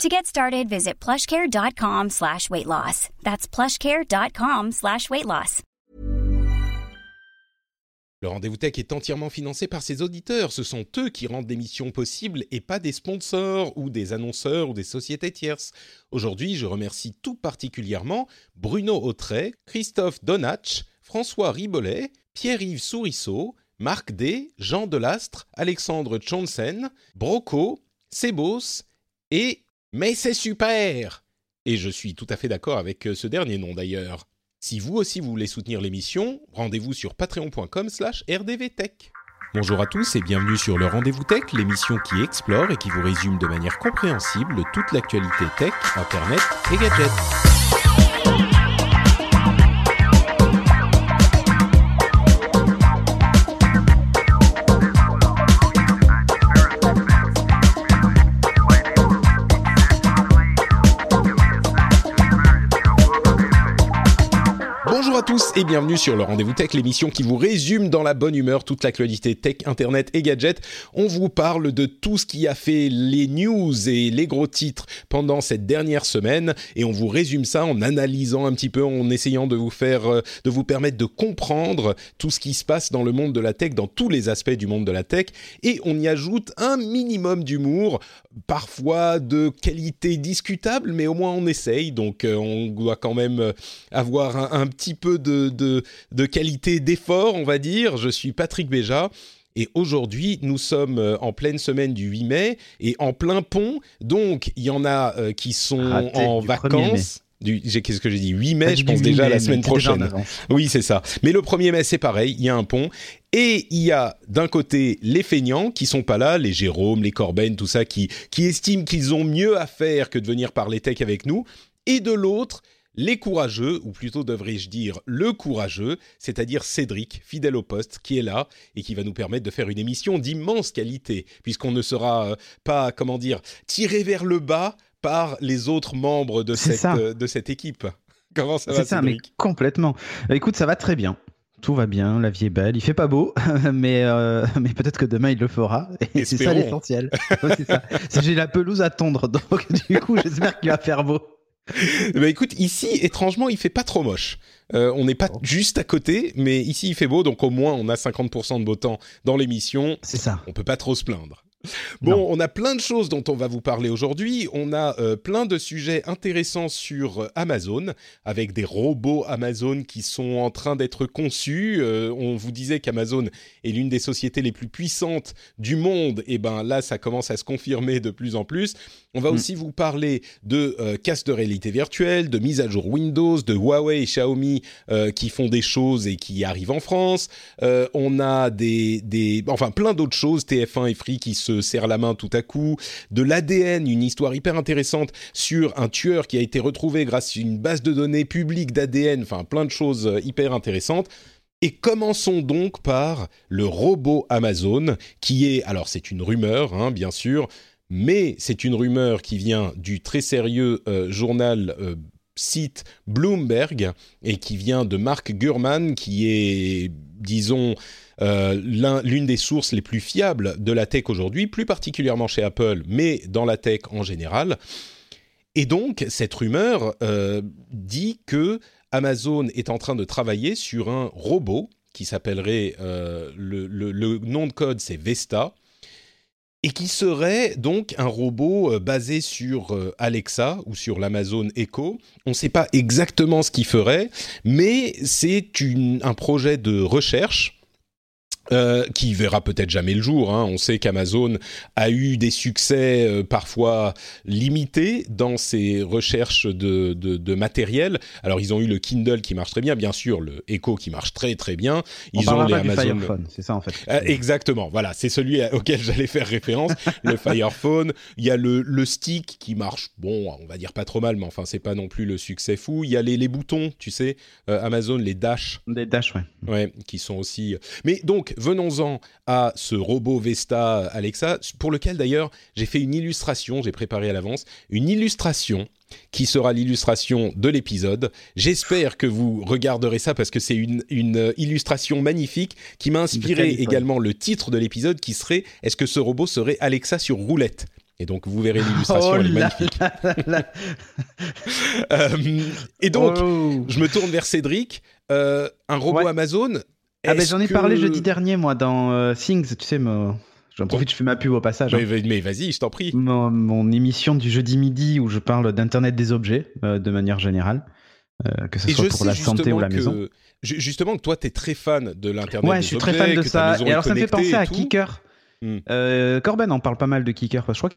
To get started, visit plushcare.com slash weight loss. That's plushcare.com slash weight loss. Le rendez-vous tech est entièrement financé par ses auditeurs. Ce sont eux qui rendent l'émission possible et pas des sponsors ou des annonceurs ou des sociétés tierces. Aujourd'hui, je remercie tout particulièrement Bruno Autret, Christophe Donatch, François Ribollet, Pierre-Yves Sourisseau, Marc D, Jean Delastre, Alexandre Tchonsen, Broco, Sebos et Mais c'est super Et je suis tout à fait d'accord avec ce dernier nom d'ailleurs. Si vous aussi vous voulez soutenir l'émission, rendez-vous sur patreon.com slash rdvtech. Bonjour à tous et bienvenue sur le Rendez-vous Tech, l'émission qui explore et qui vous résume de manière compréhensible toute l'actualité tech, internet et gadgets. Bonjour à tous et bienvenue sur le Rendez-vous Tech, l'émission qui vous résume dans la bonne humeur toute l'actualité tech, internet et gadgets. On vous parle de tout ce qui a fait les news et les gros titres pendant cette dernière semaine et on vous résume ça en analysant un petit peu, en essayant de vous faire, euh, de vous permettre de comprendre tout ce qui se passe dans le monde de la tech, dans tous les aspects du monde de la tech et on y ajoute un minimum d'humour, parfois de qualité discutable, mais au moins on essaye, donc euh, on doit quand même euh, avoir un, un petit peu de, de, de qualité d'effort, on va dire. Je suis Patrick Béja. Et aujourd'hui, nous sommes euh, en pleine semaine du 8 mai et en plein pont. Donc, il y en a euh, qui sont Raté en du 1er mai. vacances. Qu'est-ce que j'ai dit? 8 mai, Pas je pense 8 déjà mai, la semaine prochaine. Oui, c'est ça. Mais le 1er mai, c'est pareil, il y a un pont. Et il y a d'un côté les feignants qui sont pas là, les Jérôme, les Corben, tout ça, qui, qui estiment qu'ils ont mieux à faire que de venir parler tech avec nous. Et de l'autre, les courageux, ou plutôt devrais-je dire le courageux, c'est-à-dire Cédric, fidèle au poste, qui est là et qui va nous permettre de faire une émission d'immense qualité, puisqu'on ne sera euh, pas, comment dire, tiré vers le bas par les autres membres de, cette, euh, de cette équipe. Comment ça va, C'est ça, mais complètement. Euh, Écoute, ça va très bien. Tout va bien, la vie est belle. Il fait pas beau, mais, euh, mais peut-être que demain il le fera. Et c'est ça l'essentiel. Ouais, J'ai la pelouse à tondre, donc du coup, j'espère qu'il va faire beau. Bah écoute, ici, étrangement, il fait pas trop moche. Euh, on n'est pas juste à côté, mais ici il fait beau, donc au moins on a 50% de beau temps dans l'émission. C'est ça. On peut pas trop se plaindre. Bon, Non. on a plein de choses dont on va vous parler aujourd'hui. On a euh, plein de sujets intéressants sur euh, Amazon, avec des robots Amazon qui sont en train d'être conçus. Euh, on vous disait qu'Amazon est l'une des sociétés les plus puissantes du monde. Et ben là, ça commence à se confirmer de plus en plus. On va Mm. aussi vous parler de casques de réalité virtuelle, de mise à jour Windows, de Huawei et Xiaomi qui font des choses et qui arrivent en France. On a des, des, enfin plein d'autres choses, TF1 et Free qui se serrent la main tout à coup, de l'ADN, une histoire hyper intéressante sur un tueur qui a été retrouvé grâce à une base de données publique d'ADN, enfin plein de choses euh, hyper intéressantes. Et commençons donc par le robot Amazon, qui est, alors c'est une rumeur, hein, bien sûr, mais c'est une rumeur qui vient du très sérieux euh, journal euh, site Bloomberg et qui vient de Mark Gurman, qui est, disons, euh, l'un- l'une des sources les plus fiables de la tech aujourd'hui, plus particulièrement chez Apple, mais dans la tech en général. Et donc, cette rumeur euh, dit que Amazon est en train de travailler sur un robot qui s'appellerait, euh, le nom de code c'est Vesta, et qui serait donc un robot euh, basé sur euh, Alexa ou sur l'Amazon Echo. On ne sait pas exactement ce qu'il ferait, mais c'est un projet de recherche Euh, qui verra peut-être jamais le jour. Hein. On sait qu'Amazon a eu des succès euh, parfois limités dans ses recherches de, de, de, matériel. Alors ils ont eu le Kindle qui marche très bien, bien sûr le Echo qui marche très très bien. Ils On ont les Amazon. C'est ça en fait. Euh, exactement. Voilà, c'est celui auquel j'allais faire référence. le Fire Phone. Il y a le, le stick qui marche, bon, on va dire pas trop mal, mais enfin c'est pas non plus le succès fou. Il y a les, les boutons, tu sais, Amazon, les Dash. Des Dash, ouais. Ouais, qui sont aussi. Mais donc venons-en à ce robot Vesta Alexa, pour lequel d'ailleurs j'ai fait une illustration, j'ai préparé à l'avance, une illustration qui sera l'illustration de l'épisode. J'espère que vous regarderez ça parce que c'est une, illustration magnifique qui m'a inspiré également le titre de l'épisode qui serait Est-ce que ce robot serait Alexa sur roulette? Et donc, vous verrez l'illustration, elle est magnifique. Euh, et donc, oh. je me tourne vers Cédric. Euh, un robot Amazon, ah ben j'en ai parlé jeudi dernier moi dans euh, Things, tu sais, j'en profite, je fais ma pub au passage. Mais, hein. mais vas-y, je t'en prie. Mon, émission du jeudi midi où je parle d'internet des objets euh, de manière générale, euh, que ce soit pour la santé ou la maison. Justement, que toi, tu es très fan de l'internet ouais, des objets. Ouais, je suis très fan de ça. Et alors ça me fait penser à Kicker. Hmm. Corben en parle pas mal de Kicker. Je crois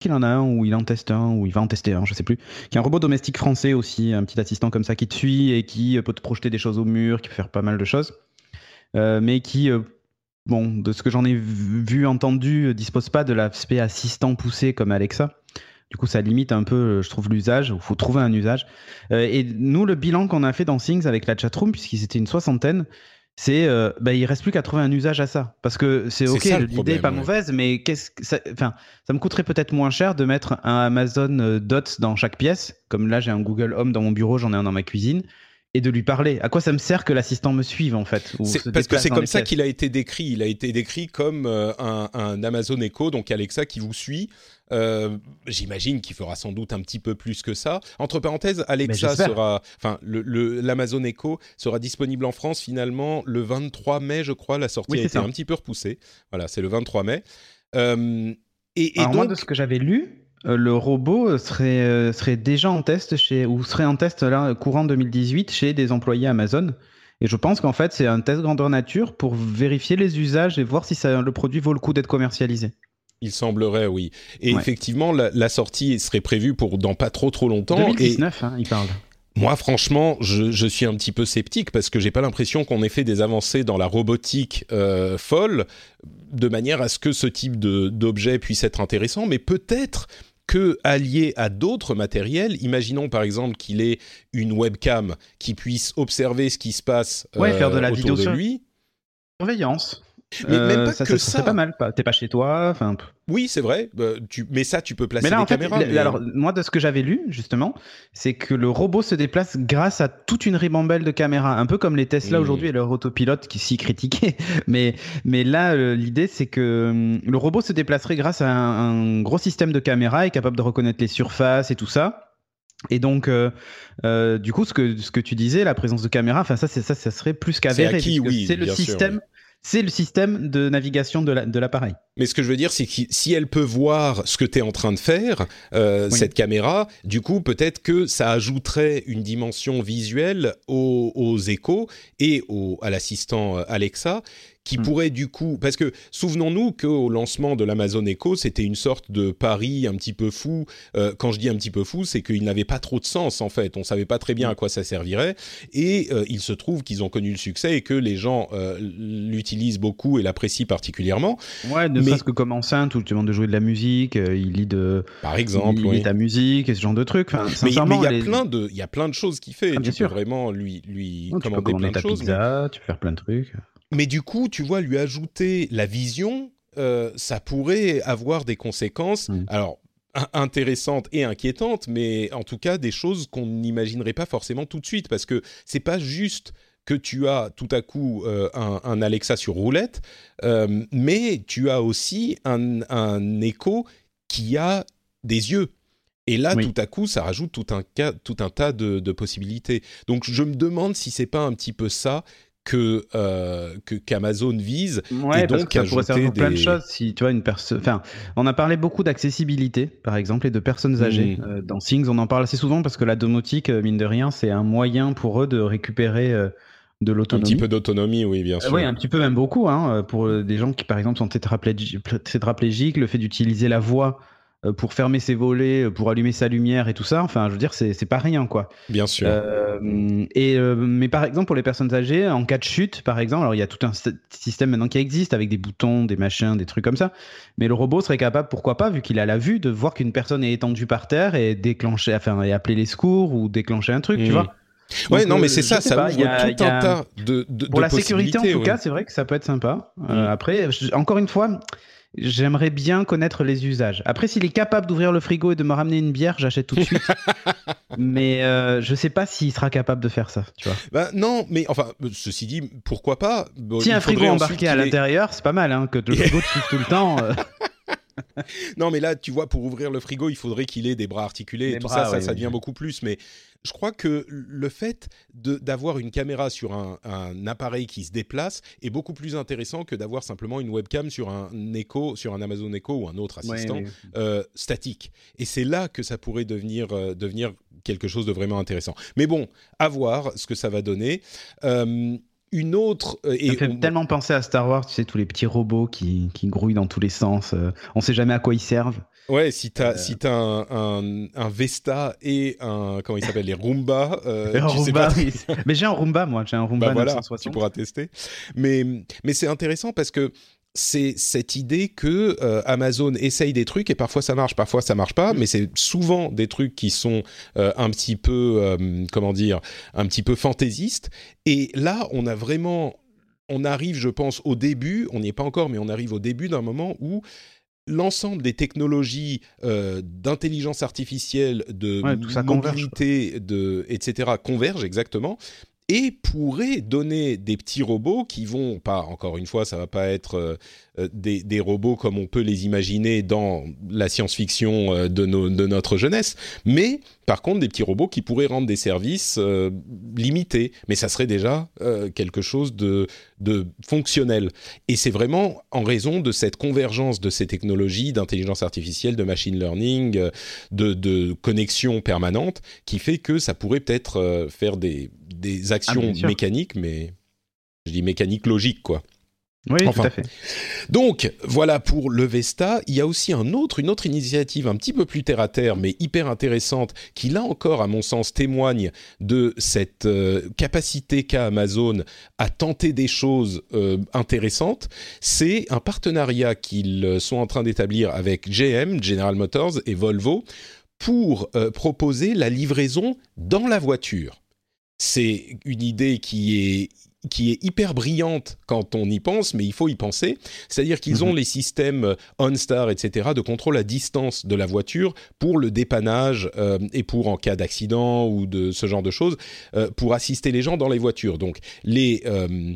qu'il en a un ou il en teste un ou il va en tester un, je sais plus. Qui est un robot domestique français aussi, un petit assistant comme ça qui te suit et qui peut te projeter des choses au mur, qui peut faire pas mal de choses. Euh, mais qui, euh, bon, de ce que j'en ai vu, entendu, euh, dispose pas de l'aspect assistant poussé comme Alexa. Du coup, ça limite un peu, je trouve, l'usage. Il faut trouver un usage. et nous, le bilan qu'on a fait dans Things avec la chatroom, puisqu'ils étaient une soixantaine, c'est euh, bah, il reste plus qu'à trouver un usage à ça parce que c'est ok l'idée est pas mauvaise mais qu'est-ce que ça ça me coûterait peut-être moins cher de mettre un Amazon Dot dans chaque pièce comme là j'ai un Google Home dans mon bureau j'en ai un dans ma cuisine et de lui parler. À quoi ça me sert que l'assistant me suive en fait Parce que c'est comme ça qu'il a été décrit. Il a été décrit comme euh, un, Amazon Echo, donc Alexa qui vous suit. Euh, j'imagine qu'il fera sans doute un petit peu plus que ça. Entre parenthèses, Alexa sera, enfin, l'Amazon le, Echo sera disponible en France finalement le 23 mai, je crois. La sortie a été un petit peu repoussée. Voilà, c'est le 23 mai. Euh, et, et donc, moi, de ce que j'avais lu, le robot serait, euh, serait déjà en test chez, ou serait en test là, courant 2018 chez des employés Amazon. Et je pense qu'en fait, c'est un test grandeur nature pour vérifier les usages et voir si ça, le produit vaut le coup d'être commercialisé. Il semblerait, oui. Et effectivement, la, sortie serait prévue pour dans pas trop trop longtemps. 2019, hein, il parle. Moi, franchement, je, suis un petit peu sceptique parce que j'ai pas l'impression qu'on ait fait des avancées dans la robotique euh, folle de manière à ce que ce type d'objet puisse être intéressant. Mais peut-être que allié à d'autres matériels. Imaginons par exemple qu'il ait une webcam qui puisse observer ce qui se passe ouais, faire de la euh, vidéo de lui. Surveillance. Mais même euh, pas ça, que ça. C'est pas mal. T'es pas chez toi. Enfin. Oui, c'est vrai. Bah, tu... Mais ça, tu peux placer mais là, des caméras. Alors, moi, de ce que j'avais lu, justement, c'est que le robot se déplace grâce à toute une ribambelle de caméras. Un peu comme les Tesla mmh. aujourd'hui et leur autopilote qui s'y critiquaient. mais, mais là, euh, l'idée, c'est que hum, le robot se déplacerait grâce à un, gros système de caméras et capable de reconnaître les surfaces et tout ça. Et donc, euh, du coup, ce que, ce que tu disais, la présence de caméras, enfin ça, c'est ça, ça serait plus qu'avéré. C'est oui, c'est le système c'est le système de navigation de l'appareil. Mais ce que je veux dire, c'est que si elle peut voir ce que tu es en train de faire, euh, cette caméra, du coup, peut-être que ça ajouterait une dimension visuelle aux, aux échos et au, à l'assistant euh, Alexa qui hmm. pourrait du coup, parce que souvenons-nous qu'au lancement de l'Amazon Echo, c'était une sorte de pari un petit peu fou. Euh, quand je dis un petit peu fou, c'est qu'il n'avait pas trop de sens en fait. On savait pas très bien à quoi ça servirait, et euh, il se trouve qu'ils ont connu le succès et que les gens euh, l'utilisent beaucoup et l'apprécient particulièrement. Ouais, ne serait-ce que comme enceinte où tu demandes de jouer de la musique, il lit de, par exemple, il lit ta musique et ce genre de trucs. mais, il y a plein de, il y a plein de choses qu'il fait. Ah, tu sûr. peux vraiment lui, lui commander plein de choses. Pizza, Tu peux faire plein de trucs. Mais du coup, tu vois, lui ajouter la vision, euh, ça pourrait avoir des conséquences. Mm. Alors, intéressantes et inquiétantes, mais en tout cas des choses qu'on n'imaginerait pas forcément tout de suite, parce que c'est pas juste que tu as tout à coup euh, un, Alexa sur roulette, euh, mais tu as aussi un, un, écho qui a des yeux. Et là, tout à coup, ça rajoute tout un, tout un tas de, de, possibilités. Donc, je me demande si c'est pas un petit peu ça que euh, que qu'Amazon vise ouais, et donc parce que ça pourrait servir plein de choses si tu vois une personne enfin on a parlé beaucoup d'accessibilité par exemple et de personnes âgées mmh. euh, dans Things on en parle assez souvent parce que la domotique euh, mine de rien c'est un moyen pour eux de récupérer de l'autonomie. Un petit peu d'autonomie, oui, bien sûr. oui, un petit peu même beaucoup. Hein, pour des gens qui, par exemple, sont tétraplégiques, le fait d'utiliser la voix pour fermer ses volets, euh, pour allumer sa lumière et tout ça. Enfin, je veux dire, c'est pas rien, quoi. Bien sûr. Euh, et mais par exemple, pour les personnes âgées, en cas de chute, par exemple, alors il y a tout un système maintenant qui existe avec des boutons, des machins, des trucs comme ça. Mais le robot serait capable, pourquoi pas, vu qu'il a la vue, de voir qu'une personne est étendue par terre et déclencher, enfin, et appeler les secours ou déclencher un truc, tu mmh. vois. Ouais, non, mais c'est ça, ça ouvre tout un tas de, de Pour la sécurité, en tout cas, c'est vrai que ça peut être sympa. Mmh. après, encore une fois, J'aimerais bien connaître les usages. Après, s'il est capable d'ouvrir le frigo et de me ramener une bière, j'achète tout de suite. mais euh, je sais pas s'il sera capable de faire ça, tu vois. Bah, non, mais enfin, ceci dit, pourquoi pas? Si un frigo embarqué à l'intérieur, c'est pas mal, hein, que le frigo te tout le temps. Euh. non, mais là, tu vois, pour ouvrir le frigo, il faudrait qu'il ait des bras articulés. et tout ça, ça, ça devient beaucoup plus. Mais je crois que le fait d'avoir une caméra sur un, appareil qui se déplace est beaucoup plus intéressant que d'avoir simplement une webcam sur un Echo, sur un Amazon Echo ou un autre assistant euh, statique. Et c'est là que ça pourrait devenir, euh, devenir quelque chose de vraiment intéressant. Mais bon, à voir ce que ça va donner. Euh, une autre. et ça fait tellement penser à Star Wars, tu sais, tous les petits robots qui, qui grouillent dans tous les sens. on ne sait jamais à quoi ils servent. Ouais, si t'as si as un, un, Vesta et un comment il s'appelle les Roomba, euh, Roomba mais j'ai un Roomba moi, j'ai un Roomba bah voilà, tu pourras tester. Mais mais c'est intéressant parce que c'est cette idée que euh, Amazon essaye des trucs et parfois ça marche, parfois ça marche pas, mais c'est souvent des trucs qui sont euh, un petit peu euh, comment dire, un petit peu fantaisistes. Et là, on a vraiment on arrive, je pense, au début, on n'y est pas encore, mais on arrive au début d'un moment où l'ensemble des technologies euh, d'intelligence artificielle, de mobilité, de, etc., convergent exactement et pourrait donner des petits robots qui vont pas encore une fois ça va pas être euh, euh, des, robots comme on peut les imaginer dans la science-fiction euh, de, de, notre jeunesse. Mais par contre des petits robots qui pourraient rendre des services limités. Mais ça serait déjà quelque chose de, de fonctionnel. Et c'est vraiment en raison de cette convergence de ces technologies d'intelligence artificielle de machine learning de, de connexion permanente qui fait que ça pourrait peut-être faire des des ah, actions mécaniques, mais je dis mécanique logique, quoi. Oui, tout à fait. Donc, voilà pour le Vesta. Il y a aussi un autre, une autre initiative un petit peu plus terre à terre, mais hyper intéressante, qui là encore, à mon sens, témoigne de cette euh, capacité qu'a Amazon à tenter des choses euh, intéressantes. C'est un partenariat qu'ils sont en train d'établir avec GM, General Motors et Volvo pour euh, proposer la livraison dans la voiture c'est une idée qui est qui est hyper brillante quand on y pense, mais il faut y penser. C'est-à-dire qu'ils ont mhm. les systèmes euh, OnStar, etc., de contrôle à distance de la voiture pour le dépannage euh, et pour en cas d'accident ou de ce genre de choses, euh, pour assister les gens dans les voitures. Donc les euh,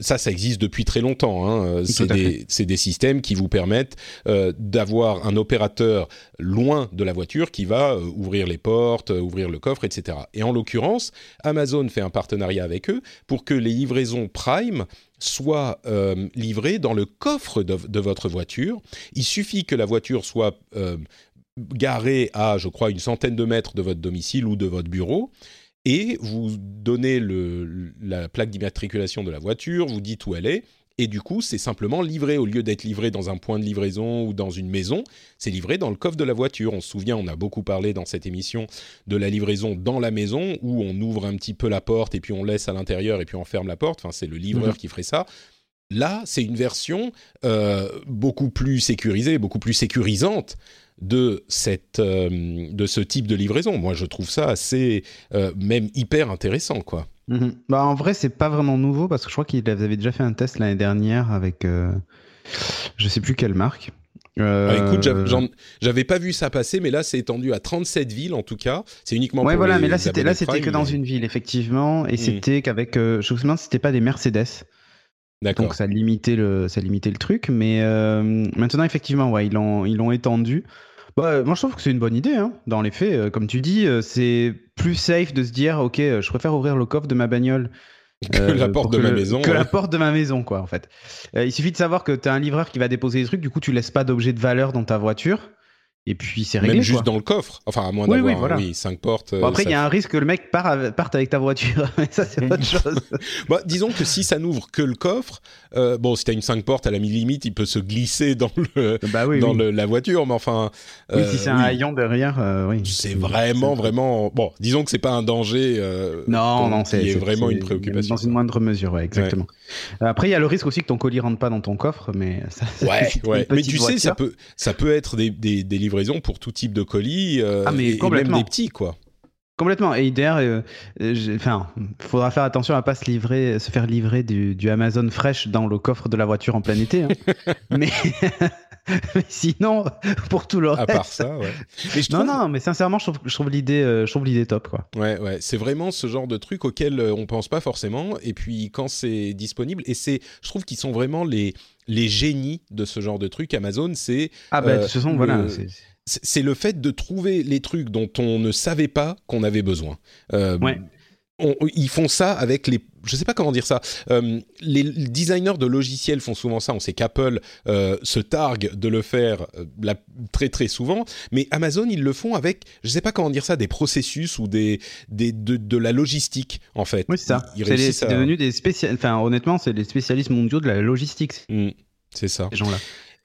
ça, ça existe depuis très longtemps. Hein. C'est des, des, systèmes qui vous permettent euh, d'avoir un opérateur loin de la voiture qui va euh, ouvrir les portes, ouvrir le coffre, etc. Et en l'occurrence, Amazon fait un partenariat avec eux pour que les livraisons Prime soient livrées dans le coffre de, de, votre voiture. Il suffit que la voiture soit garée à, je crois, une centaine de mètres de votre domicile ou de votre bureau et vous donnez le, la plaque d'immatriculation de la voiture, vous dites où elle est, et du coup, c'est simplement livré, au lieu d'être livré dans un point de livraison ou dans une maison, c'est livré dans le coffre de la voiture. On se souvient, on a beaucoup parlé dans cette émission de la livraison dans la maison, où on ouvre un petit peu la porte et puis on laisse à l'intérieur et puis on ferme la porte. Enfin, c'est le livreur mhm. qui ferait ça. Là, c'est une version euh, beaucoup plus sécurisée, beaucoup plus sécurisante de, cette, euh, de ce type de livraison. Moi, je trouve ça assez, euh, même hyper intéressant, quoi. Mhm. Bah, en vrai, c'est pas vraiment nouveau parce que je crois qu'ils avaient déjà fait un test l'année dernière avec, euh, je sais plus quelle marque. Ah, écoute, j'avais pas vu ça passer, mais là, c'est étendu à 37 villes en tout cas. C'est uniquement ouais, pour voilà, mais là, c'était là, c'était que dans une ville, effectivement, et hmm. c'était qu'avec, je me souviens, c'était pas des Mercedes. Donc ça limitait le, ça limitait le truc, mais maintenant effectivement, ouais, ils l'ont, ils l'ont étendu. Bah, moi, je trouve que c'est une bonne idée. Hein. Dans les faits, euh, comme tu dis, euh, c'est plus safe de se dire, ok, euh, je préfère ouvrir le coffre de ma bagnole que la porte de ma maison. Que la porte de ma maison, quoi, en fait. il suffit de savoir que tu as un livreur qui va déposer des trucs, du coup, tu laisses pas d'objet de valeur dans ta voiture. Et puis c'est réglé. Même juste dans le coffre. Enfin, à moins d'avoir oui, 5 portes. après, il y a un risque que le mec parte avec ta voiture. Mais ça, c'est autre chose. bah, disons que si ça n'ouvre que le coffre, euh, bon, si t'as une 5 portes, à la limite, il peut se glisser dans, le, bah dans Le, la voiture. Mais enfin. oui, si c'est un haillon derrière, oui. C'est vraiment, vraiment. Bon, disons que c'est pas un danger. non, non, c'est vraiment une préoccupation. Dans une moindre mesure, ouais, exactement. Après, il y a le risque aussi que ton colis rentre pas dans ton coffre, mais ça. Ouais, ouais. Mais tu sais, ça peut, ça peut être des, des, des livraison pour tout type de colis, euh, ah, mais et, même des petits, quoi. Complètement. Et IDR, euh, enfin, faudra faire attention à pas se livrer, se faire livrer du, Amazon Fresh dans le coffre de la voiture en plein été. Hein. mais, sinon, pour tout le reste. À part ça, ouais. Non, non, mais sincèrement, je trouve, l'idée, euh, je trouve l'idée top, quoi. Ouais, ouais. C'est vraiment ce genre de truc auquel on pense pas forcément. Et puis quand c'est disponible, et c'est, je trouve qu'ils sont vraiment les les génies de ce genre de truc. Amazon, c'est ah bah de toute façon, voilà c'est le fait de trouver les trucs dont on ne savait pas qu'on avait besoin. Euh, ils font ça avec les, je sais pas comment dire ça. Euh, les designers de logiciels font souvent ça. On sait qu'Apple euh, se targue de le faire très très souvent, mais Amazon ils le font avec, je sais pas comment dire ça, des processus ou des, des de, la logistique en fait. Oui c'est ça. C'est devenu des spécialistes. Enfin honnêtement c'est les spécialistes mondiaux de la logistique. Mmh, c'est ça. Ces gens-là.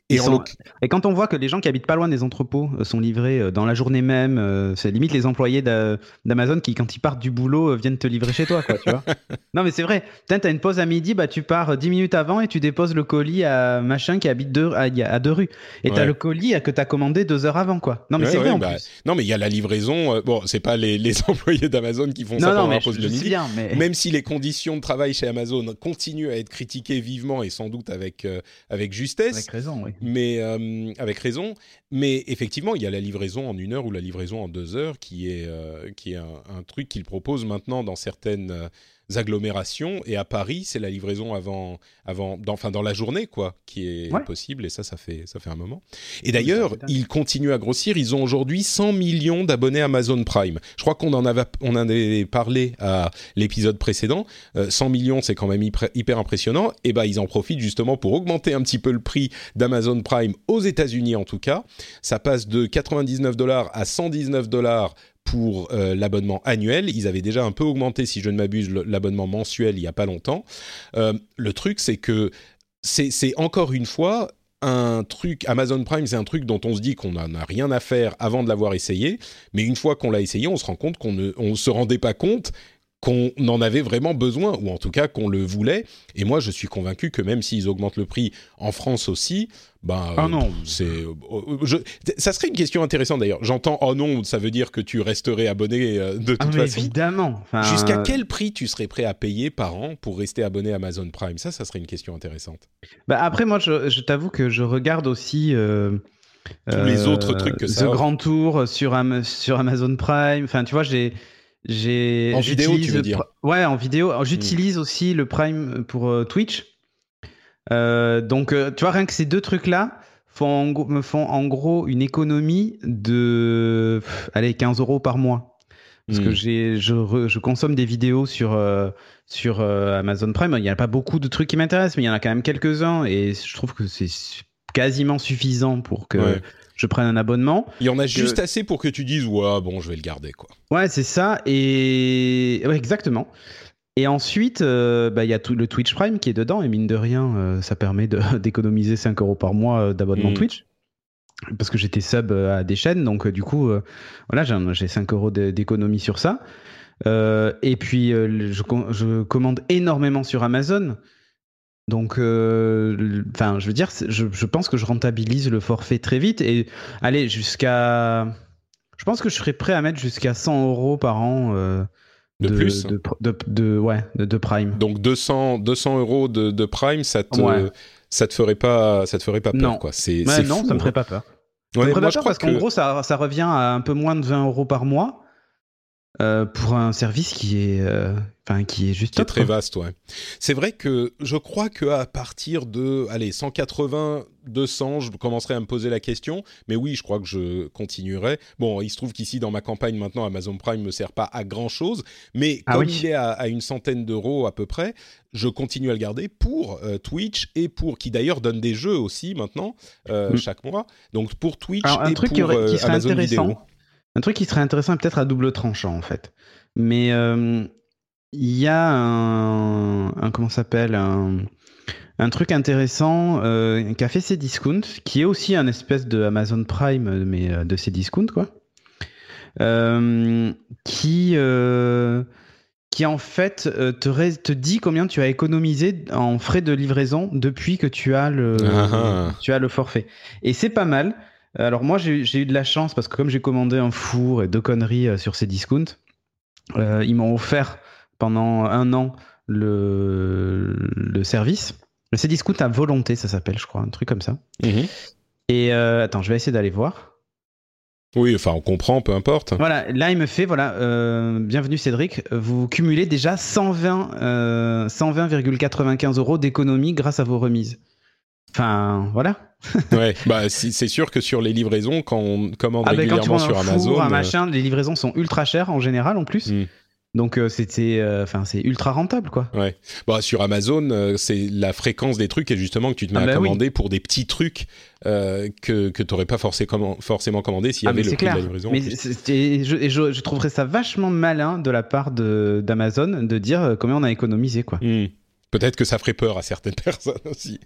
Et, quand on voit que les gens qui habitent pas loin des entrepôts euh, sont livrés euh, dans la journée même, euh, c'est limite les employés d'Amazon qui, quand ils partent du boulot, viennent te livrer chez toi, quoi, tu vois. Non, mais c'est vrai. tu as une pause à midi, bah, tu pars 10 minutes avant et tu déposes le colis à machin qui habite deux, à, deux rues. Et tu as le colis que tu as commandé deux heures avant, quoi. Non, mais c'est vrai en bah, plus. Non, mais il y a la livraison. bon, c'est pas les, employés d'Amazon qui font ça pendant la pause de midi. Même si les conditions de travail chez Amazon continuent à être critiquées vivement et sans doute avec, avec justesse. Avec raison, oui mais euh, avec raison. Mais effectivement, il y a la livraison en une heure ou la livraison en deux heures, qui est euh, qui est un, un truc qu'il propose maintenant dans certaines euh, agglomérations. Et à Paris, c'est la livraison avant, avant, dans, enfin dans la journée, quoi, qui est possible. Et ça, ça fait, ça fait un moment. Et d'ailleurs, ils continuent à grossir. Ils ont aujourd'hui 100 millions d'abonnés Amazon Prime. Je crois qu'on en avait, on en avait parlé à l'épisode précédent. 100 euh, millions, c'est quand même hyper, impressionnant. Et ben, ils en profitent justement pour augmenter un petit peu le prix d'Amazon Prime aux États-Unis, en tout cas. Ça passe de 99 dollars à 119 dollars pour euh, l'abonnement annuel. Ils avaient déjà un peu augmenté, si je ne m'abuse, l'abonnement mensuel il n'y a pas longtemps. Euh, le truc, c'est que c'est encore une fois un truc, Amazon Prime, c'est un truc dont on se dit qu'on n'en a rien à faire avant de l'avoir essayé, mais une fois qu'on l'a essayé, on se rend compte qu'on ne se rendait pas compte qu'on en avait vraiment besoin, ou en tout cas qu'on le voulait. Et moi, je suis convaincu que même s'ils augmentent le prix en France aussi, ben, ah non, c'est, euh, ça serait une question intéressante d'ailleurs. J'entends, oh non, ça veut dire que tu resterais abonné euh, de toute ah, façon. Évidemment. Jusqu'à quel prix tu serais prêt à payer par an pour rester abonné à Amazon Prime? Ça, ça serait une question intéressante. Bah après, moi, je, t'avoue que je regarde aussi. Euh, Tous les autres trucs que ça. The Grand Tour sur, sur Amazon Prime. Enfin, tu vois, j'ai j'ai en vidéo, tu veux dire Ouais, en vidéo. J'utilise aussi le Prime pour euh, Twitch. Euh, donc, euh, tu vois, rien que ces deux trucs-là me font en gros une économie de, allez, 15 euros par mois. Parce que hmm. j'ai, je, je, consomme des vidéos sur, sur Amazon Prime. Il n'y a pas beaucoup de trucs qui m'intéressent, mais il y en a quand même quelques-uns. Et je trouve que c'est quasiment suffisant pour que je prenne un abonnement. Il y en a juste assez pour que tu dises ouais bon je vais le garder quoi. Ouais c'est ça et exactement. Et ensuite, euh, bah, il y a tout le Twitch Prime qui est dedans, et mine de rien, euh, ça permet d'économiser 5 euros par mois euh, d'abonnement mm. Twitch. Parce que j'étais sub à des chaînes, donc du coup, voilà, j'ai 5 euros d'économie sur ça. et puis, je, je, commande énormément sur Amazon. Donc, euh, enfin, je veux dire, je, pense que je rentabilise le forfait très vite et allez jusqu'à. Je pense que je serais prêt à mettre jusqu'à 100 euros par an. Euh, de, plus de, ouais, de, Prime. Donc 200, 200 euros de, Prime, ça te, ça te ferait pas, ça te ferait pas peur, non. quoi. C'est, non, ça me ferait pas peur. ça me ferait pas peur parce qu'en gros, ça, ça revient à un peu moins de 20 euros par mois. Euh, pour un service qui est, euh, enfin, qui est juste qui est très vaste, ouais. C'est vrai que je crois que à partir de, allez, 180, 200, je commencerai à me poser la question. Mais oui, je crois que je continuerai. Bon, il se trouve qu'ici, dans ma campagne maintenant, Amazon Prime me sert pas à grand chose, mais ah comme il est à, une centaine d'euros à peu près, je continue à le garder pour euh, Twitch et pour qui d'ailleurs donne des jeux aussi maintenant mm. chaque mois. Donc pour Twitch un et truc pour qui, serait Amazon intéressant. Un truc qui serait intéressant, peut-être à double tranchant en fait. Mais euh, il y a un, un comment s'appelle un, un, truc intéressant euh, qu'a fait Cdiscount, qui est aussi un espèce de Amazon Prime, mais euh, de Cdiscount quoi. qui qui en fait te, te, dit combien tu as économisé en frais de livraison depuis que tu as le, ah ah. tu as le forfait. Et c'est pas mal. Alors moi j'ai eu de la chance parce que comme j'ai commandé un four et deux conneries euh, sur ces discounts, euh, ils m'ont offert pendant un an le, le service. Le Cdiscount à volonté, ça s'appelle, je crois, un truc comme ça. Mhm. Et euh, attends, je vais essayer d'aller voir. Oui, enfin, on comprend, peu importe. Voilà, là, il me fait, voilà, bienvenue Cédric, vous cumulez déjà 120, 120,95 euros d'économie grâce à vos remises. Enfin, voilà. ouais, bah c'est sûr que sur les livraisons, quand on commande ah, régulièrement sur Amazon, un euh, machin, les livraisons sont ultra chères en général en plus. Hmm. Donc euh, c'était, euh, enfin c'est ultra rentable quoi. Ouais. Bah sur Amazon, c'est la fréquence des trucs et justement que tu te mets ah, à bah commander pour des petits trucs que que t'aurais pas forcément forcément commandé s'il y ah, avait le prix de la livraison. Mais je, je, je, trouverais ça vachement malin de la part d'Amazon de, dire combien on a économisé quoi. Hmm. Peut-être que ça ferait peur à certaines personnes aussi.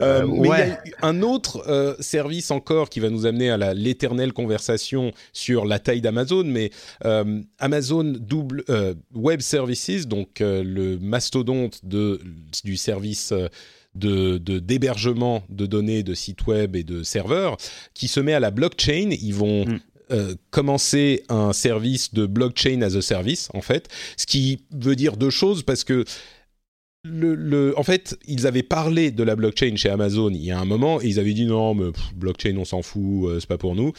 Euh, euh, mais il y a un autre euh, service encore qui va nous amener à l'éternelle conversation sur la taille d'Amazon, mais Amazon double, Web Services, donc le mastodonte de, du service de d'hébergement de, données de sites web et de serveurs, qui se met à la blockchain. Ils vont mm. commencer un service de blockchain as a service, en fait, ce qui veut dire deux choses parce que le, en fait, ils avaient parlé de la blockchain chez Amazon il y a un moment et ils avaient dit non, mais blockchain, on s'en fout, euh, c'est pas pour nous.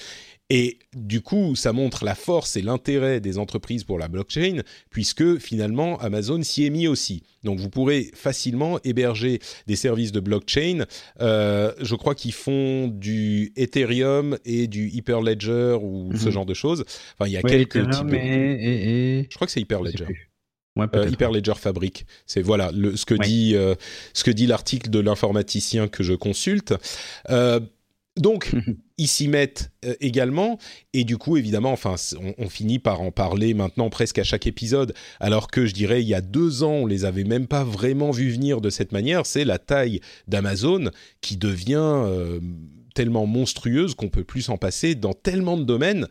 Et du coup, ça montre la force et l'intérêt des entreprises pour la blockchain, puisque finalement, Amazon s'y est mis aussi. Donc, vous pourrez facilement héberger des services de blockchain. Euh, je crois qu'ils font du Ethereum et du Hyperledger ou ce mhm. genre de choses. Enfin, il y a quelques types. Je crois que c'est Hyperledger. Ouais, euh, Hyperledger Fabric. C'est voilà le, ce que dit euh, ce que dit l'article de l'informaticien que je consulte. Euh, donc, ils s'y mettent également, et du coup, évidemment, enfin, on, finit par en parler maintenant presque à chaque épisode, alors que je dirais il y a deux ans, on les avait même pas vraiment vus venir de cette manière. C'est la taille d'Amazon qui devient tellement monstrueuse qu'on peut plus s'en passer dans tellement de domaines.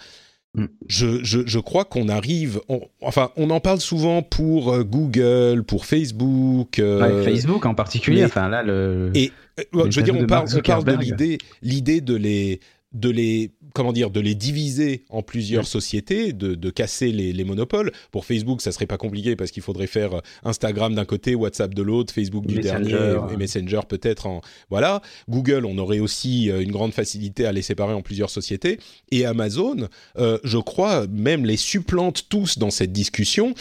Mm. Je, je, je, crois qu'on arrive, enfin, on en parle souvent pour euh, Google, pour Facebook. Euh, Facebook en particulier. enfin là, le. Et euh, je veux dire, on parle, on parle de l'idée, l'idée de les, de les comment dire, de les diviser en plusieurs sociétés, de, de casser les, les, monopoles. Pour Facebook, ça serait pas compliqué parce qu'il faudrait faire euh, Instagram d'un côté, WhatsApp de l'autre, Facebook du dernier et Messenger peut-être en voilà. Google, on aurait aussi euh, une grande facilité à les séparer en plusieurs sociétés. Et Amazon, euh, je crois, même les supplante tous dans cette discussion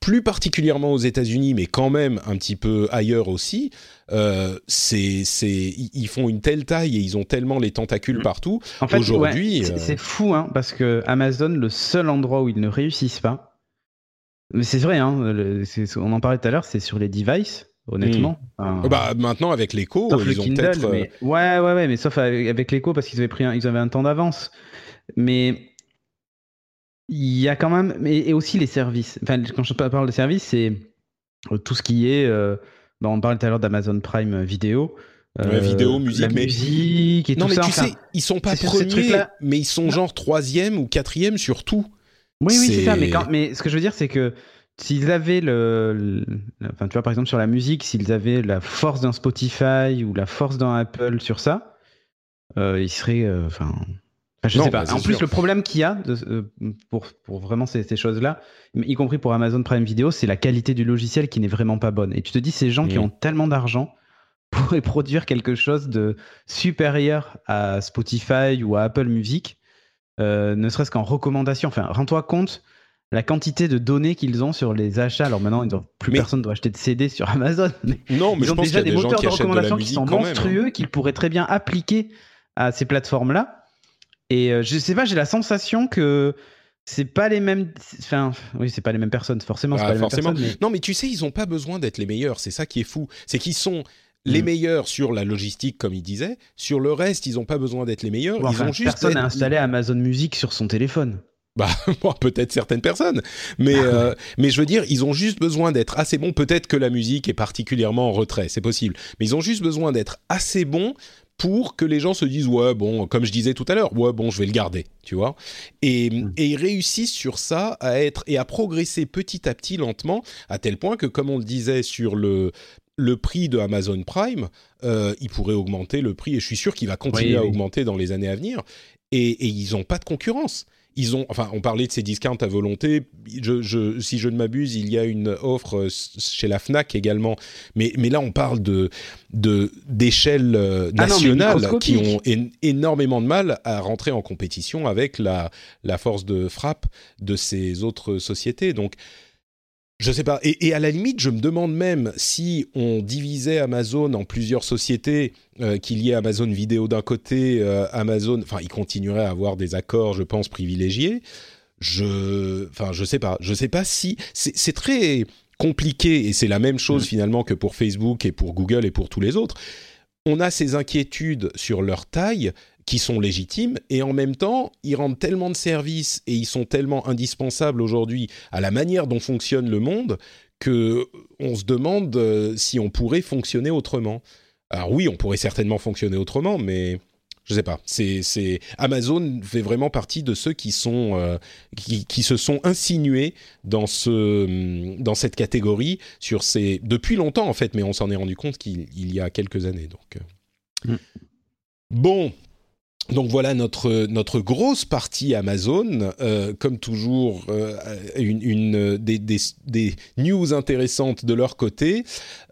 plus particulièrement aux États-Unis, mais quand même un petit peu ailleurs aussi, euh, c'est, ils font une telle taille et ils ont tellement les tentacules mm. partout. En fait, aujourd'hui, euh, c'est, fou, hein, parce que Amazon, le seul endroit où ils ne réussissent pas, mais c'est vrai, hein, on en parlait tout à l'heure, c'est sur les devices. Honnêtement. Mm. bah maintenant avec l'écho, ils ont peut-être. Euh, ouais, ouais, ouais, mais sauf avec l'écho parce qu'ils avaient pris, ils avaient un temps d'avance. Mais il y a quand même, et, aussi les services. Enfin, quand je parle de services, c'est euh, tout ce qui est. Euh, bah, on parlait tout à l'heure d'Amazon Prime Vidéo. Euh, vidéo, musique, mais... musique et non, mais tu sais, ils sont pas premiers, mais ils sont genre troisième ou quatrième sur tout. Oui, oui, c'est ça. Mais, quand, mais ce que je veux dire, c'est que s'ils avaient le, enfin, tu vois, par exemple sur la musique, s'ils avaient la force d'un Spotify ou la force d'un Apple sur ça, ils seraient, enfin, je sais pas. Bah, en plus, le problème qu'il y a euh, pour, pour vraiment ces, ces choses-là, y compris pour Amazon Prime Video, c'est la qualité du logiciel qui n'est vraiment pas bonne. Et tu te dis, ces gens qui ont tellement d'argent pourraient produire quelque chose de supérieur à Spotify ou à Apple Music, euh, ne serait-ce qu'en recommandation. Enfin, rends-toi compte la quantité de données qu'ils ont sur les achats. Alors maintenant, plus personne ne doit acheter de CD sur Amazon. non, mais ils ont déjà des, moteurs de recommandation qui sont hein. monstrueux, qu'ils pourraient très bien appliquer à ces plateformes-là. Et euh, je sais pas, j'ai la sensation que c'est pas les mêmes. Enfin, oui, c'est pas les mêmes personnes, forcément. Ah, pas les forcément. Mêmes personnes, Non, mais tu sais, ils ont pas besoin d'être les meilleurs. C'est ça qui est fou. C'est qu'ils sont les mm. meilleurs sur la logistique, comme il disait. Sur le reste, ils n'ont pas besoin d'être les meilleurs. ils ont juste personne n'a installé Amazon Music sur son téléphone. Bah, peut-être certaines personnes, mais ah euh, mais je veux dire, ils ont juste besoin d'être assez bons. Peut-être que la musique est particulièrement en retrait, c'est possible, mais ils ont juste besoin d'être assez bons pour que les gens se disent ouais bon comme je disais tout à l'heure ouais bon je vais le garder tu vois et, mm. et, ils réussissent sur ça à être et à progresser petit à petit lentement à tel point que comme on le disait sur le le prix de Amazon Prime, euh, il pourrait augmenter le prix, et je suis sûr qu'il va continuer à augmenter dans les années à venir. Et, ils n'ont pas de concurrence. Ils ont, enfin, on parlait de ces discounts à volonté. Je, si je ne m'abuse, il y a une offre chez la Fnac également. Mais, mais là, on parle de d'échelles euh, ah nationales qui ont énormément de mal à rentrer en compétition avec la la force de frappe de ces autres sociétés. Donc, je sais pas. Et, à la limite, je me demande même si on divisait Amazon en plusieurs sociétés, euh, qu'il y ait Amazon Vidéo d'un côté, euh, Amazon, enfin, ils continueraient à avoir des accords, je pense, privilégiés. Je, enfin, je sais pas. Je sais pas si c'est très compliqué et c'est la même chose mm. finalement que pour Facebook et pour Google et pour tous les autres. On a ces inquiétudes sur leur taille qui sont légitimes et en même temps ils rendent tellement de services et ils sont tellement indispensables aujourd'hui à la manière dont fonctionne le monde que on se demande euh, si on pourrait fonctionner autrement. Alors oui, on pourrait certainement fonctionner autrement, mais je sais pas. C'est Amazon fait vraiment partie de ceux qui sont euh, qui, se sont insinués dans ce dans cette catégorie sur ces depuis longtemps en fait, mais on s'en est rendu compte qu'il y a quelques années. Donc euh. mm. bon, donc voilà notre notre grosse partie Amazon, euh, comme toujours euh, une, des, des, news intéressantes de leur côté.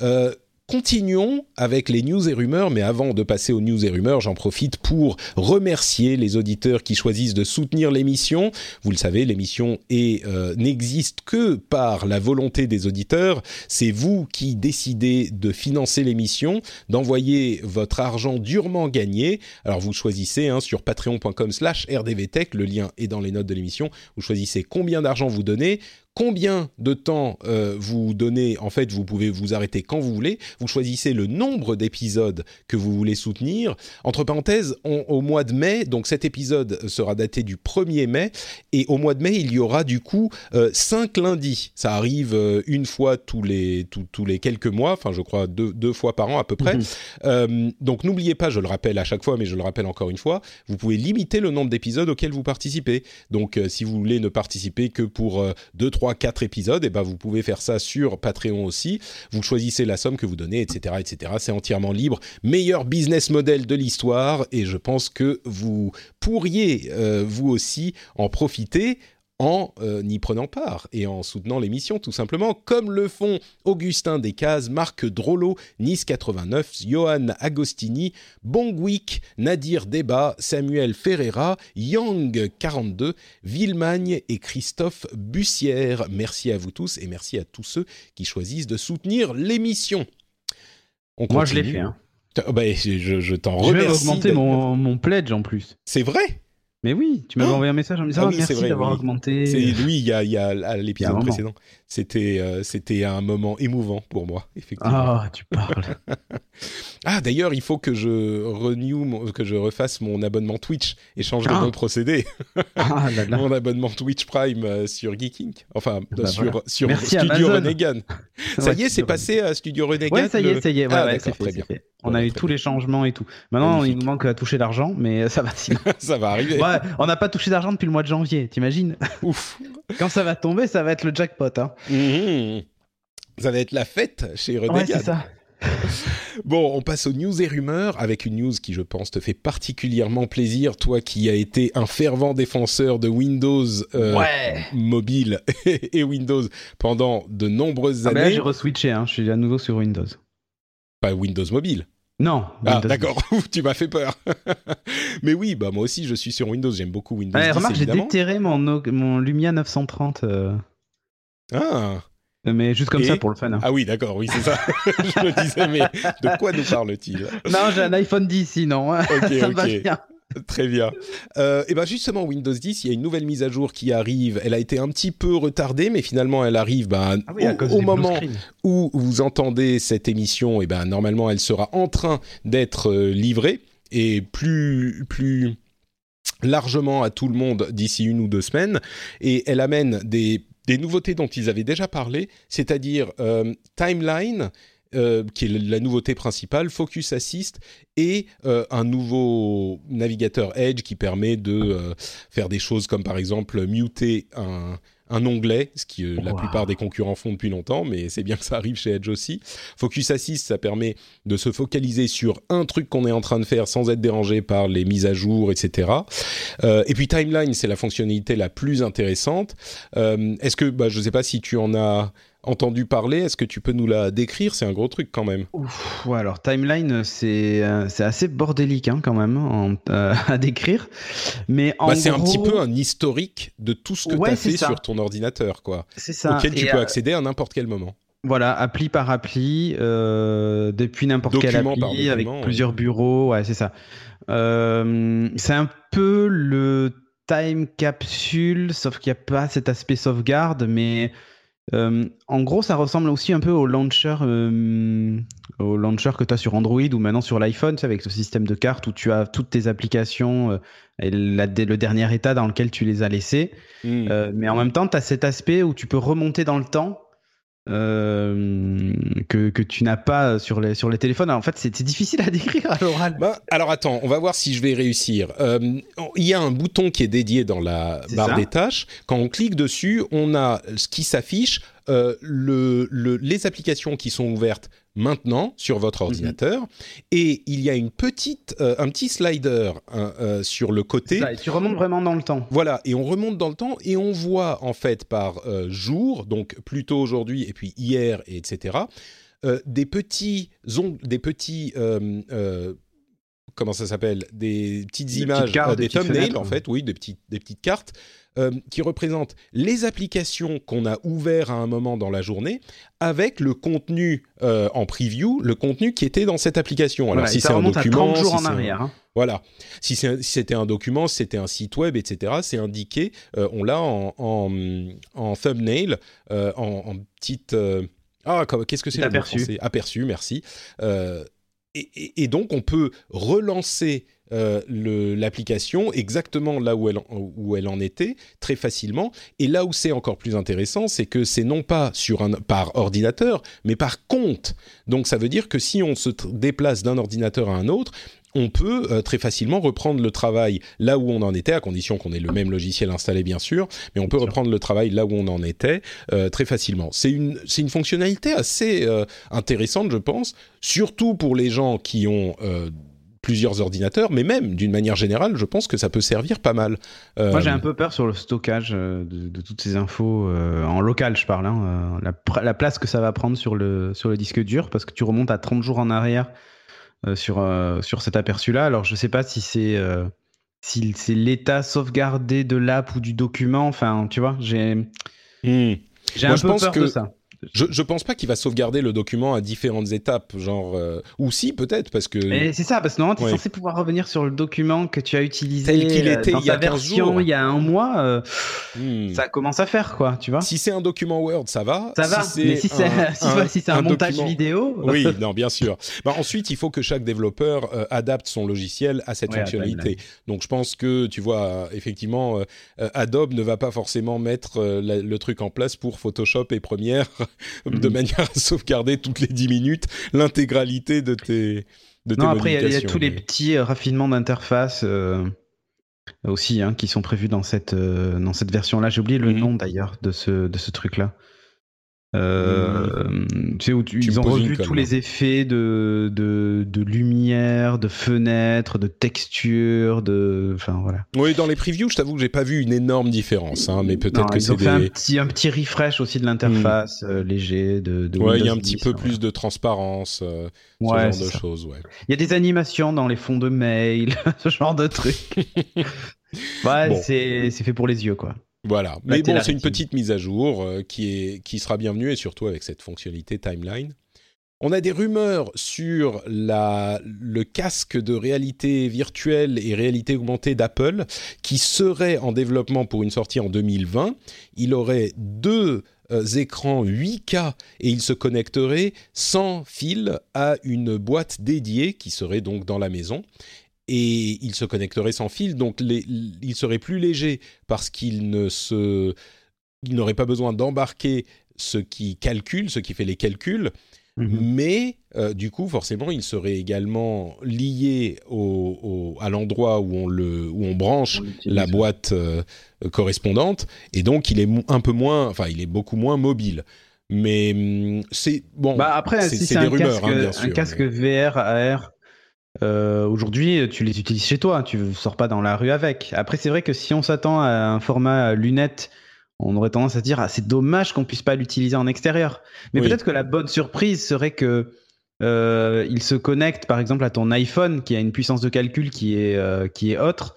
Euh, Continuons avec les news et rumeurs, mais avant de passer aux news et rumeurs, j'en profite pour remercier les auditeurs qui choisissent de soutenir l'émission. Vous le savez, l'émission euh, n'existe que par la volonté des auditeurs. C'est vous qui décidez de financer l'émission, d'envoyer votre argent durement gagné. Alors vous choisissez hein, sur patreon.com/slash rdvtech, le lien est dans les notes de l'émission. Vous choisissez combien d'argent vous donnez combien de temps euh, vous donnez. En fait, vous pouvez vous arrêter quand vous voulez. Vous choisissez le nombre d'épisodes que vous voulez soutenir. Entre parenthèses, au mois de mai, donc cet épisode sera daté du 1er mai, et au mois de mai, il y aura du coup euh, 5 lundis. Ça arrive euh, une fois tous les, tous, les quelques mois, enfin je crois deux, deux fois par an à peu près. Mhm. Euh, donc n'oubliez pas, je le rappelle à chaque fois, mais je le rappelle encore une fois, vous pouvez limiter le nombre d'épisodes auxquels vous participez. Donc si vous voulez ne participer que pour 2-3 3, 4 épisodes, et ben vous pouvez faire ça sur Patreon aussi. Vous choisissez la somme que vous donnez, etc., etc. C'est entièrement libre. Meilleur business model de l'histoire, et je pense que vous pourriez euh, vous aussi en profiter en euh, y prenant part et en soutenant l'émission tout simplement, comme le font Augustin Descazes, Marc Drollo, Nice 89, Johan Agostini, Bongwick, Nadir Deba, Samuel Ferreira, Yang 42, Villemagne et Christophe Bussière. Merci à vous tous et merci à tous ceux qui choisissent de soutenir l'émission. Moi je l'ai fait. Hein. Bah, je, je t'en remercie. Je vais augmenter mon, mon pledge en plus. C'est vrai? Mais oui, tu m'avais oh envoyé un message en me disant ah, oui, merci d'avoir augmenté. C'est lui, il y a, il y a l'épisode précédent. C'était euh, c'était un moment émouvant pour moi, effectivement. Ah, tu parles. ah, d'ailleurs, il faut que je renew, que je refasse mon abonnement Twitch et change de ah. bon procédé. ah, là, là. Mon abonnement Twitch Prime euh, sur Geeking. Enfin, bah, sur, sur Studio Renegan. ça y est, c'est passé à Studio Renegan. Ouais, ça y est, ça y est. Ouais, ah, ouais, c'est fait, bien. Fait. On a eu tous les changements et tout. Maintenant, il nous manque à toucher l'argent, mais ça va. ça va arriver. On n'a pas touché d'argent depuis le mois de janvier, t'imagines? Ouf. Quand ça va tomber, ça va être le jackpot. Hein. Mmh. Ça va être la fête chez Renegan. Ouais, c'est ça. Bon, on passe aux news et rumeurs avec une news qui, je pense, te fait particulièrement plaisir, toi qui as été un fervent défenseur de Windows euh, mobile et Windows pendant de nombreuses ah années. Mais là, j'ai reswitché, hein. je suis à nouveau sur Windows. Pas Windows mobile. Non. Ah, d'accord. tu m'as fait peur. mais oui, bah moi aussi, je suis sur Windows. J'aime beaucoup Windows. Ouais, remarque, j'ai déterré mon, mon Lumia 930. Euh. Ah. Mais juste comme ça pour le fan. Hein. Ah oui, d'accord, oui, c'est ça. je me disais, mais de quoi nous parle-t-il? Non, j'ai un iPhone 10 sinon. Hein. Ok, ça Va bien. Très bien. Euh, et ben justement, Windows 10, il y a une nouvelle mise à jour qui arrive. Elle a été un petit peu retardée, mais finalement, elle arrive ben, ah au, moment où vous entendez cette émission. Et ben normalement, elle sera en train d'être euh, livrée et plus plus largement à tout le monde d'ici une ou deux semaines. Et elle amène des des nouveautés dont ils avaient déjà parlé, c'est-à-dire euh, Timeline, euh, qui est la nouveauté principale, Focus Assist et euh, un nouveau navigateur Edge qui permet de faire des choses comme par exemple muter un, un onglet, ce que euh, la plupart des concurrents font depuis longtemps, mais c'est bien que ça arrive chez Edge aussi. Focus Assist, ça permet de se focaliser sur un truc qu'on est en train de faire sans être dérangé par les mises à jour, etc. Euh, et puis Timeline, c'est la fonctionnalité la plus intéressante. Euh, est-ce que, bah, je ne sais pas si tu en as entendu parler. Est-ce que tu peux nous la décrire? C'est un gros truc quand même. ouais, alors Timeline, c'est euh, assez bordélique hein, quand même euh, à décrire. Mais bah, c'est un petit peu un historique de tout ce que tu as fait sur ton ordinateur, quoi. C'est ça. Auquel tu peux euh, accéder à n'importe quel moment. Voilà, appli par appli, depuis n'importe quel appli, avec plusieurs bureaux. Ouais, c'est ça. c'est un peu le time capsule, sauf qu'il n'y a pas cet aspect sauvegarde, mais euh, en gros, ça ressemble aussi un peu au launcher, euh, au launcher que tu as sur Android ou maintenant sur l'iPhone, avec ce système de cartes où tu as toutes tes applications euh, et le dernier état dans lequel tu les as laissées. Hmm. mais en même temps, tu as cet aspect où tu peux remonter dans le temps euh, que, que, tu n'as pas sur les, sur les téléphones. en fait, c'est difficile à décrire à l'oral. Bah, alors attends, on va voir si je vais réussir. Euh, il y a un bouton qui est dédié dans la barre des tâches. Quand on clique dessus, on a ce qui s'affiche, euh, le, le, les applications qui sont ouvertes maintenant sur votre mhm. ordinateur. Et il y a une petite euh, un petit slider hein, euh, sur le côté. Ça, et tu remontes vraiment dans le temps. Voilà et on remonte dans le temps et on voit en fait par euh, jour donc plutôt aujourd'hui et puis hier et etc des petits des petits comment ça s'appelle? Des petites images des, thumbnails en fait oui des petites des petites cartes euh, qui représente les applications qu'on a ouvertes à un moment dans la journée avec le contenu euh, en preview, le contenu qui était dans cette application. Alors si c'est un document, jours en arrière. Hein. Voilà. Si c'était un document, si c'était un site web, etc., c'est indiqué. Euh, on l'a en, en, thumbnail, en, petite. ah, qu'est-ce que c'est Aperçu. Aperçu, merci. Et, et, donc, on peut relancer euh, l'application exactement là où elle, où elle en était très facilement. Et là où c'est encore plus intéressant, c'est que c'est non pas sur un, par ordinateur, mais par compte. Donc ça veut dire que si on se déplace d'un ordinateur à un autre, on peut euh, très facilement reprendre le travail là où on en était, à condition qu'on ait le même logiciel installé bien sûr, mais on peut reprendre le travail là où on en était euh, très facilement. C'est une, une fonctionnalité assez intéressante, je pense, surtout pour les gens qui ont plusieurs ordinateurs, mais même d'une manière générale, je pense que ça peut servir pas mal. Euh, Moi, j'ai un peu peur sur le stockage euh, de, toutes ces infos euh, en local, je parle, hein, la, place que ça va prendre sur le, sur le disque dur, parce que tu remontes à 30 jours en arrière sur, sur cet aperçu-là. Alors, je sais pas si c'est si c'est l'état sauvegardé de l'app ou du document. Enfin, tu vois, j'ai hmm. j'ai un peu peur de ça. Je, je pense pas qu'il va sauvegarder le document à différentes étapes, genre euh, ou si peut-être parce que. c'est ça, parce que normalement tu es censé pouvoir revenir sur le document que tu as utilisé tel qu'il était dans il y a version il y a un mois. Euh, hmm. Ça commence à faire quoi, tu vois. Si c'est un document Word, ça va. Ça va. mais si c'est si, c'est un, montage vidéo. Oui, non, bien sûr. bah, ensuite, il faut que chaque développeur euh, adapte son logiciel à cette fonctionnalité. Donc je pense que tu vois effectivement Adobe ne va pas forcément mettre le truc en place pour Photoshop et Premiere de mhm. manière à sauvegarder toutes les 10 minutes l'intégralité de tes de non, après, il y, a tous les petits euh, raffinements d'interface euh, aussi hein, qui sont prévus dans cette, euh, dans cette version-là. J'ai oublié le mhm. nom d'ailleurs de ce, de ce truc-là. Euh, tu sais, où ils ont revu tous les effets de, de, de, lumière, de fenêtre, de texture, de. Enfin, voilà. Oui, dans les previews, je t'avoue que j'ai pas vu une énorme différence, hein, mais peut-être que c'est des. un petit, un petit refresh aussi de l'interface, hmm. euh, léger, de. de ouais, il y a un petit peu plus de transparence, euh, ouais, ce genre de choses, ouais. Il y a des animations dans les fonds de mail, ce genre de trucs. ouais, c'est fait pour les yeux, quoi. Voilà, mais bon, c'est une petite mise à jour euh, qui, est, qui sera bienvenue et surtout avec cette fonctionnalité timeline. On a des rumeurs sur la, le casque de réalité virtuelle et réalité augmentée d'Apple qui serait en développement pour une sortie en 2020. Il aurait deux euh, écrans 8K et il se connecterait sans fil à une boîte dédiée qui serait donc dans la maison et il se connecterait sans fil, donc il serait plus léger parce qu'il ne se, il n'aurait pas besoin d'embarquer ce qui calcule, ce qui fait les calculs, mhm. mais euh, du coup forcément il serait également lié au, à l'endroit où on le, où on branche la boîte euh, correspondante, et donc il est un peu moins, enfin il est beaucoup moins mobile. Mais hum, c'est bon. Bah après, c'est des rumeurs, hein, bien sûr, un casque VR AR euh, aujourd'hui, tu les utilises chez toi, tu ne sors pas dans la rue avec. Après, c'est vrai que si on s'attend à un format lunette, on aurait tendance à se dire ah, c'est dommage qu'on puisse pas l'utiliser en extérieur. Mais peut-être que la bonne surprise serait que euh, il se connecte par exemple à ton iPhone qui a une puissance de calcul qui est euh, qui est autre.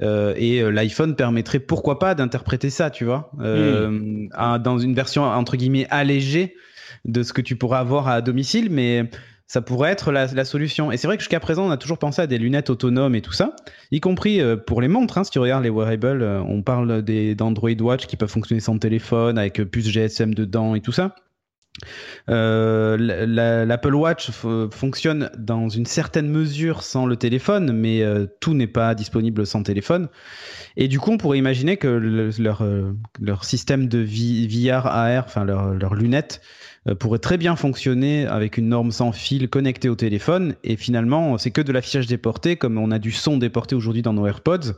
et l'iPhone permettrait pourquoi pas d'interpréter ça, tu vois, dans une version entre guillemets allégée de ce que tu pourrais avoir à domicile, mais ça pourrait être la, solution. Et c'est vrai que jusqu'à présent, on a toujours pensé à des lunettes autonomes et tout ça, y compris euh, pour les montres. Hein, si tu regardes les wearables, euh, on parle d'Android Watch qui peuvent fonctionner sans téléphone, avec euh, plus GSM dedans et tout ça. L'Apple Watch fonctionne dans une certaine mesure sans le téléphone, mais tout n'est pas disponible sans téléphone. Et du coup, on pourrait imaginer que leur, leur système de VR AR, enfin leurs lunettes, euh, pourrait très bien fonctionner avec une norme sans fil connectée au téléphone. Et finalement, c'est que de l'affichage déporté, comme on a du son déporté aujourd'hui dans nos AirPods,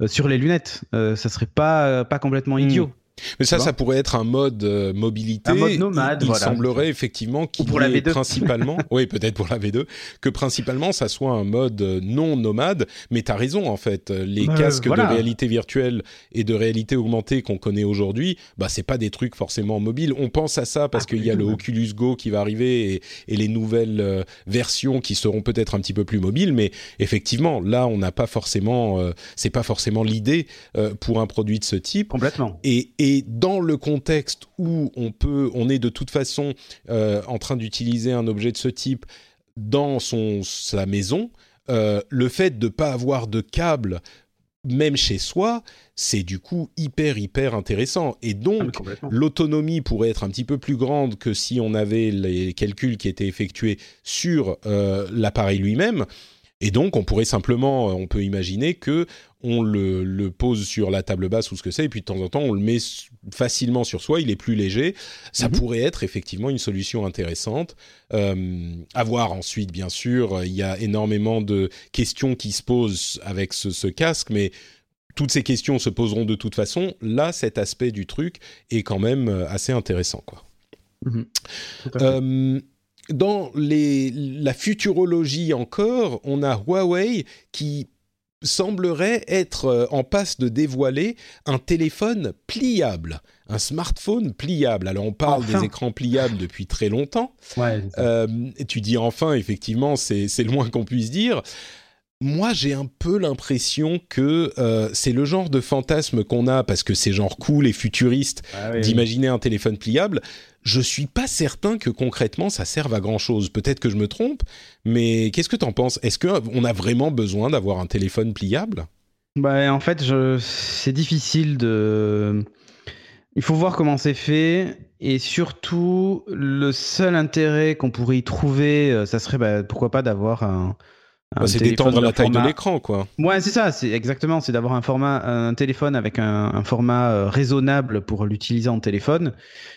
euh, sur les lunettes. Euh, ça serait pas, pas complètement hmm. idiot. Mais ça, ça pourrait être un mode euh, mobilité. Un mode nomade. Il, il semblerait effectivement qu'il pour la V2. principalement, oui, peut-être pour la V2, que principalement ça soit un mode euh, non nomade. Mais tu as raison en fait, les bah, casques de réalité virtuelle et de réalité augmentée qu'on connaît aujourd'hui, bah c'est pas des trucs forcément mobiles. On pense à ça parce qu'il y a le Oculus Go qui va arriver et, et les nouvelles euh, versions qui seront peut-être un petit peu plus mobiles. Mais effectivement, là, on n'a pas forcément, c'est pas forcément l'idée pour un produit de ce type. Complètement. Et, et et dans le contexte où on peut, on est de toute façon euh, en train d'utiliser un objet de ce type dans son sa maison, euh, le fait de ne pas avoir de câble même chez soi, c'est du coup hyper hyper intéressant. Et donc ah, l'autonomie pourrait être un petit peu plus grande que si on avait les calculs qui étaient effectués sur euh, l'appareil lui-même. Et donc, on pourrait simplement, on peut imaginer que on le, pose sur la table basse ou ce que c'est, et puis de temps en temps, on le met facilement sur soi, il est plus léger. Ça mhm. pourrait être effectivement une solution intéressante. Euh, à voir ensuite, bien sûr, il y a énormément de questions qui se posent avec ce, casque, mais toutes ces questions se poseront de toute façon. Là, cet aspect du truc est quand même euh, assez intéressant, quoi. Mhm. Euh, dans les, la futurologie encore, on a Huawei qui semblerait être euh, en passe de dévoiler un téléphone pliable, un smartphone pliable. Alors on parle des écrans pliables depuis très longtemps. euh, tu dis enfin, effectivement, c'est le moins qu'on puisse dire. Moi, j'ai un peu l'impression que euh, c'est le genre de fantasme qu'on a parce que c'est genre cool et futuriste ah d'imaginer un téléphone pliable je suis pas certain que concrètement ça serve à grand chose. Peut-être que je me trompe, mais qu'est-ce que tu en penses? Est-ce qu'on a vraiment besoin d'avoir un téléphone pliable? Bah, En fait, c'est difficile de. Il faut voir comment c'est fait. Et surtout, le seul intérêt qu'on pourrait y trouver, euh, ça serait bah, pourquoi pas d'avoir un, bah, c'est d'étendre la taille de l'écran, quoi. Ouais, c'est ça, c'est exactement, c'est d'avoir un format, un téléphone avec un, format euh, raisonnable pour l'utiliser en téléphone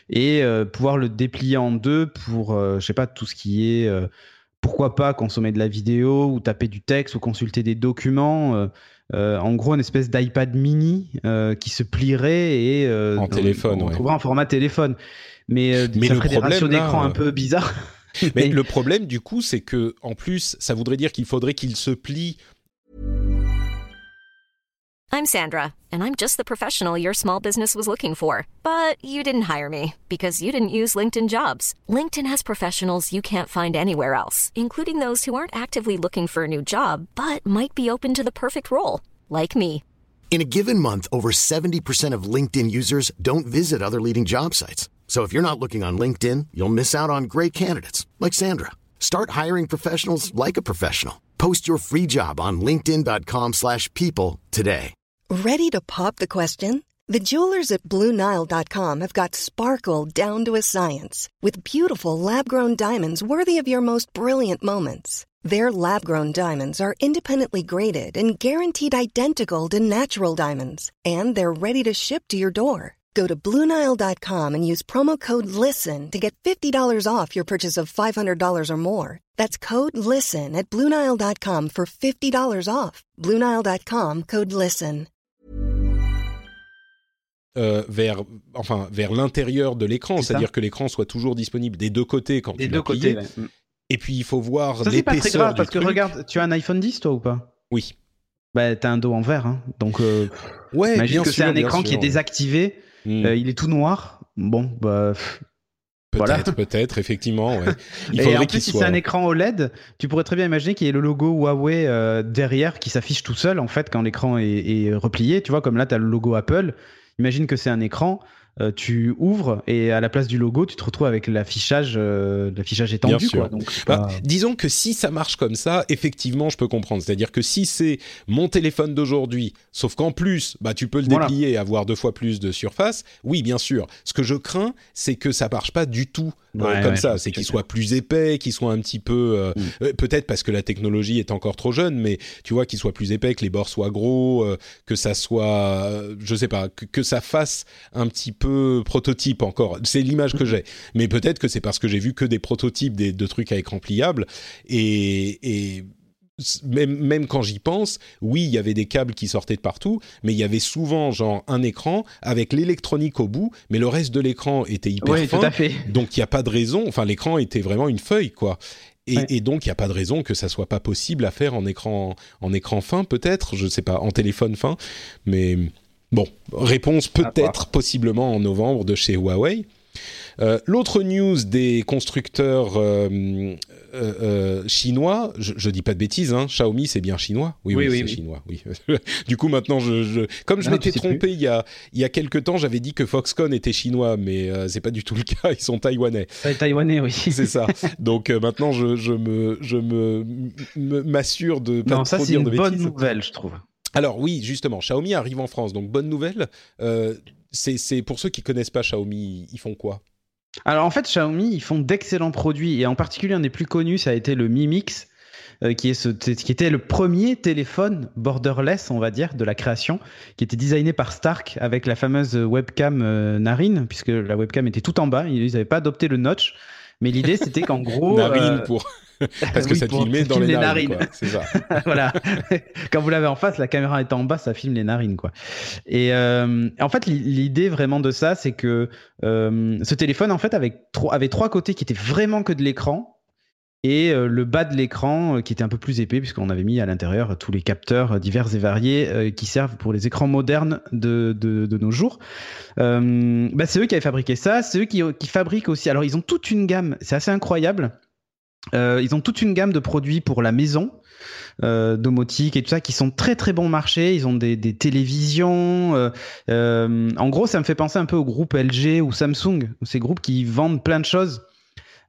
et euh, pouvoir le déplier en deux pour, euh, je sais pas, tout ce qui est pourquoi pas consommer de la vidéo ou taper du texte ou consulter des documents. en gros, une espèce d'iPad mini qui se plierait et en téléphone, on, en format téléphone. Mais, Mais ça ferait des ratios d'écran un peu bizarres. Mais le problème, du coup, c'est que en plus, ça voudrait dire qu'il faudrait qu'il se plie. I'm Sandra, and I'm just the professional your small business was looking for. But you didn't hire me because you didn't use LinkedIn Jobs. LinkedIn has professionals you can't find anywhere else, including those who aren't actively looking for a new job but might be open to the perfect role, like me. In a given month, over 70% of LinkedIn users don't visit other leading job sites. So if you're not looking on LinkedIn, you'll miss out on great candidates like Sandra. Start hiring professionals like a professional. Post your free job on linkedin.com/people today. Ready to pop the question? The jewelers at bluenile.com have got sparkle down to a science with beautiful lab-grown diamonds worthy of your most brilliant moments. Their lab-grown diamonds are independently graded and guaranteed identical to natural diamonds, and they're ready to ship to your door. Go to Bluenile.com and use promo code LISTEN to get $50 off your purchase of $500 or more. That's code LISTEN at Bluenile.com for $50 off. Bluenile.com code LISTEN. Euh, vers, enfin, vers l'intérieur de l'écran, c'est-à-dire que l'écran soit toujours disponible des deux côtés quand des tu deux côtés. Ouais. Et puis il faut voir Ça, c'est pas très grave parce que regarde, tu as un iPhone 10 toi ou pas? Oui. Bah, t'as un dos en verre, hein. donc euh, ouais, imagine que c'est un écran qui est désactivé Hmm. Euh, il est tout noir. Bon, bah. Peut-être, peut-être, effectivement. Ouais. Il faudrait et en plus, si c'est un écran OLED, tu pourrais très bien imaginer qu'il y ait le logo Huawei euh, derrière qui s'affiche tout seul en fait quand l'écran est, replié. Tu vois, comme là, tu as le logo Apple. Imagine que c'est un écran. Euh, tu ouvres et à la place du logo, tu te retrouves avec l'affichage, euh, l'affichage étendu. Quoi, donc, bah, disons que si ça marche comme ça, effectivement, je peux comprendre. C'est-à-dire que si c'est mon téléphone d'aujourd'hui, sauf qu'en plus, bah, tu peux le déplier et avoir deux fois plus de surface, oui, bien sûr. Ce que je crains, c'est que ça marche pas du tout euh, comme ça. C'est qu'il soit plus épais, qu'il soit un petit peu, mm. peut-être parce que la technologie est encore trop jeune, mais tu vois, qu'il soit plus épais, que les bords soient gros, que ça soit, je sais pas, que, que ça fasse un petit peu prototype encore. C'est l'image que j'ai. Mais peut-être que c'est parce que j'ai vu que des prototypes des, de trucs à écran pliable et, même, même, quand j'y pense, oui, il y avait des câbles qui sortaient de partout, mais il y avait souvent genre un écran avec l'électronique au bout, mais le reste de l'écran était hyper fin. Donc il n'y a pas de raison. Enfin, l'écran était vraiment une feuille, quoi. Et, donc il n'y a pas de raison que ça soit pas possible à faire en écran en écran fin, peut-être. Je sais pas, en téléphone fin, mais Bon, réponse peut-être possiblement en novembre de chez Huawei. Euh, l'autre news des constructeurs euh, euh, chinois, je, je, dis pas de bêtises, hein, Xiaomi c'est bien chinois. Oui, oui, c'est chinois. Oui. du coup maintenant, je, comme je m'étais trompé il y a il y a quelques temps, j'avais dit que Foxconn était chinois, mais c'est pas du tout le cas. Ils sont taïwanais. Taïwanais, oui. c'est ça. Donc maintenant, je, je me je me m'assure de pas non, ça c'est une bonne nouvelle, je trouve. Alors oui, justement, Xiaomi arrive en France, donc bonne nouvelle. Euh, c'est pour ceux qui connaissent pas Xiaomi, ils font quoi? Alors en fait, Xiaomi, ils font d'excellents produits, et en particulier un des plus connus, ça a été le Mi Mix. Euh, qui, est ce qui était le premier téléphone borderless, on va dire, de la création, qui était designé par Stark avec la fameuse webcam euh, narine, puisque la webcam était tout en bas, ils n'avaient pas adopté le notch. Mais l'idée, c'était qu'en gros. narine pour. Parce que ça filmait dans les, narines. C'est ça. voilà. Quand vous l'avez en face, la caméra est en bas, ça filme les narines, quoi. Et euh, en fait, l'idée vraiment de ça, c'est que euh, ce téléphone, en fait, avait, avait trois côtés qui étaient vraiment que de l'écran et euh, le bas de l'écran qui était un peu plus épais puisqu'on avait mis à l'intérieur tous les capteurs divers et variés qui servent pour les écrans modernes de, de, de nos jours. Bah c'est eux qui avaient fabriqué ça, c'est eux qui, qui fabriquent aussi. Alors ils ont toute une gamme, c'est assez incroyable. Euh, ils ont toute une gamme de produits pour la maison, euh, domotique et tout ça, qui sont très très bon marché. Ils ont des, télévisions. Euh, euh, en gros, ça me fait penser un peu au groupe LG ou Samsung, ces groupes qui vendent plein de choses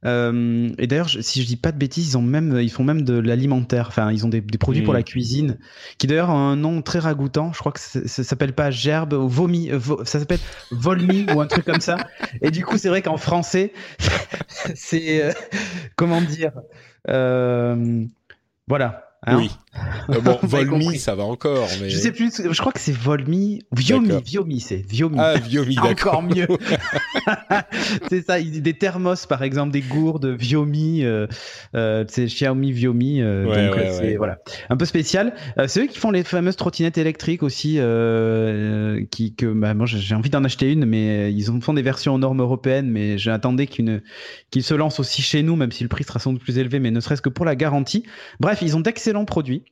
euh, et d'ailleurs, si je dis pas de bêtises, ils ont même, ils font même de l'alimentaire. Enfin, ils ont des, des produits pour la mmh. cuisine, qui d'ailleurs ont un nom très ragoûtant. Je crois que ça, s'appelle pas gerbe ou vomi, euh, ça s'appelle volmi ou un truc comme ça. Et du coup, c'est vrai qu'en français, c'est euh, comment dire, euh, voilà. Hein oui. Euh, bon, Volmi, ça va encore, mais je sais plus. Je crois que c'est Volmi, Viomi, Viomi, c'est Viomi. Ah, Viomi, d'accord. Encore mieux. c'est ça. Des thermos, par exemple, des gourdes Viomi. Euh, euh, c'est Xiaomi Viomi. Donc euh, c'est voilà, un peu spécial. c'est eux qui font les fameuses trottinettes électriques aussi. qui que bah, moi j'ai envie d'en acheter une, mais ils font des versions aux normes européennes. Mais j'attendais qu'une qu'ils se lancent aussi chez nous, même si le prix sera sans doute plus élevé, mais ne serait-ce que pour la garantie. Bref, ils ont d'excellents produits.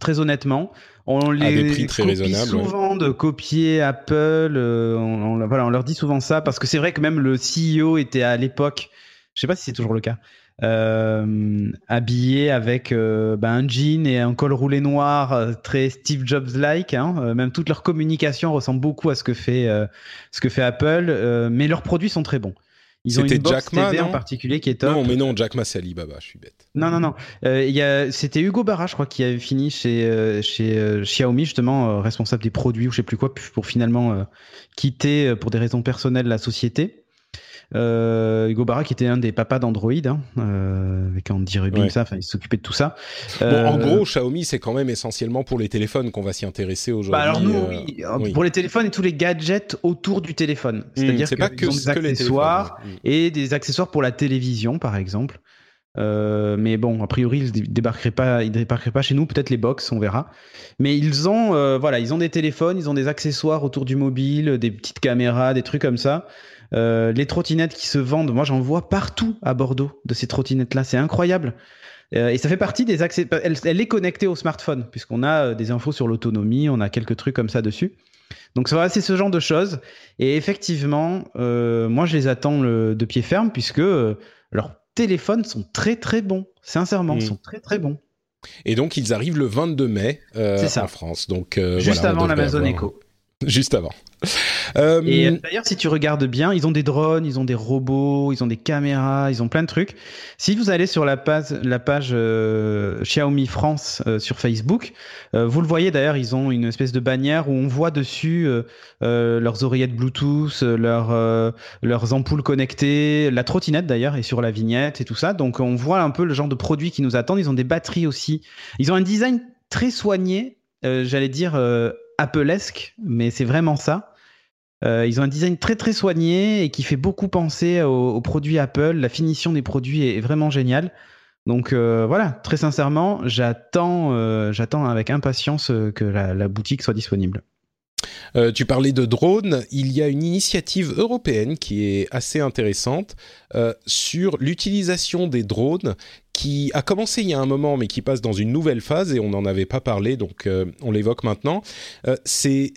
Très honnêtement, on les copie souvent de copier Apple. Euh, on, voilà, on leur dit souvent ça parce que c'est vrai que même le CEO était à l'époque, je sais pas si c'est toujours le cas, euh, habillé avec euh, ben, un jean et un col roulé noir, très Steve Jobs-like. Hein. même toute leur communication ressemble beaucoup à ce que fait ce que fait Apple, mais leurs produits sont très bons. Ils ont une box Jack TV en particulier qui est top. Non, mais non, Jack Ma, c'est Alibaba, je suis bête. Non, non, non. Euh, C'était Hugo Barra, je crois, qui avait fini chez, euh, chez euh, Xiaomi, justement, euh, responsable des produits ou je sais plus quoi, pour finalement quitter pour des raisons personnelles la société. Euh, Hugo Barra qui était un des papas d'Android, hein, euh, avec Andy Rubin, ça, il s'occupait de tout ça. Bon, en euh, gros, Xiaomi, c'est quand même essentiellement pour les téléphones qu'on va s'y intéresser aujourd'hui. Bah alors nous, euh, oui. pour les téléphones et tous les gadgets autour du téléphone. Hmm, C'est-à-dire pas que, des accessoires hmm. et des accessoires pour la télévision, par exemple. Euh, mais bon, a priori, ils débarqueraient pas, ils débarqueraient pas chez nous. Peut-être les box, on verra. Mais ils ont, euh, voilà, ils ont des téléphones, ils ont des accessoires autour du mobile, des petites caméras, des trucs comme ça. Euh, les trottinettes qui se vendent, moi j'en vois partout à Bordeaux de ces trottinettes-là, c'est incroyable. Euh, et ça fait partie des accès. Elle, est connectée au smartphone puisqu'on a euh, des infos sur l'autonomie, on a quelques trucs comme ça dessus. Donc ça c'est ce genre de choses. Et effectivement, moi je les attends de pied ferme puisque leurs téléphones sont très très bons. Sincèrement, mmh. sont très très bons. Et donc ils arrivent le 22 mai en France. Donc juste avant l'Amazon Echo. Juste avant. Euh, et d'ailleurs, si tu regardes bien, ils ont des drones, ils ont des robots, ils ont des caméras, ils ont plein de trucs. Si vous allez sur la page, euh, Xiaomi France euh, sur Facebook, vous le voyez d'ailleurs, ils ont une espèce de bannière où on voit dessus leurs oreillettes Bluetooth, leurs ampoules connectées, la trottinette d'ailleurs est sur la vignette et tout ça. Donc on voit un peu le genre de produits qui nous attendent. Ils ont des batteries aussi. Ils ont un design très soigné, j'allais dire Applesque, mais c'est vraiment ça. Euh, ils ont un design très très soigné et qui fait beaucoup penser aux, produits Apple. La finition des produits est, vraiment géniale. Donc euh, voilà, très sincèrement, j'attends, euh, j'attends avec impatience que la boutique soit disponible. Euh, tu parlais de drones. Il y a une initiative européenne qui est assez intéressante euh, sur l'utilisation des drones qui a commencé il y a un moment mais qui passe dans une nouvelle phase et on n'en avait pas parlé donc euh, on l'évoque maintenant. c'est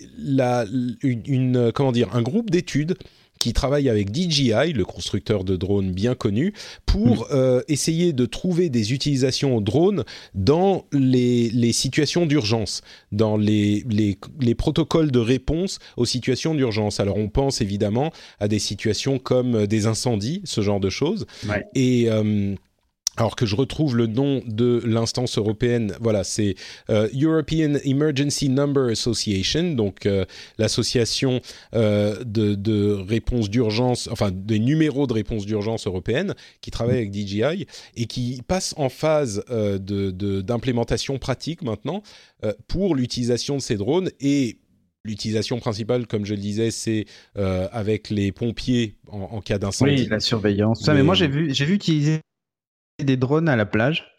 une, un groupe d'études qui travaille avec DJI, le constructeur de drones bien connu, pour mm. euh, essayer de trouver des utilisations aux drones dans les, les situations d'urgence, dans les, les, les, protocoles de réponse aux situations d'urgence. Alors on pense évidemment à des situations comme des incendies, ce genre de choses. Et euh, alors que je retrouve le nom de l'instance européenne, voilà, c'est euh, European Emergency Number Association, donc euh, l'association euh, de, de réponse d'urgence, enfin des numéros de réponse d'urgence européenne, qui travaille avec DJI et qui passe en phase d'implémentation de, pratique maintenant pour l'utilisation de ces drones et L'utilisation principale, comme je le disais, c'est avec les pompiers en, cas d'incendie. Oui, la surveillance. Ça, mais moi, j'ai vu, j'ai vu utiliser des drones à la plage.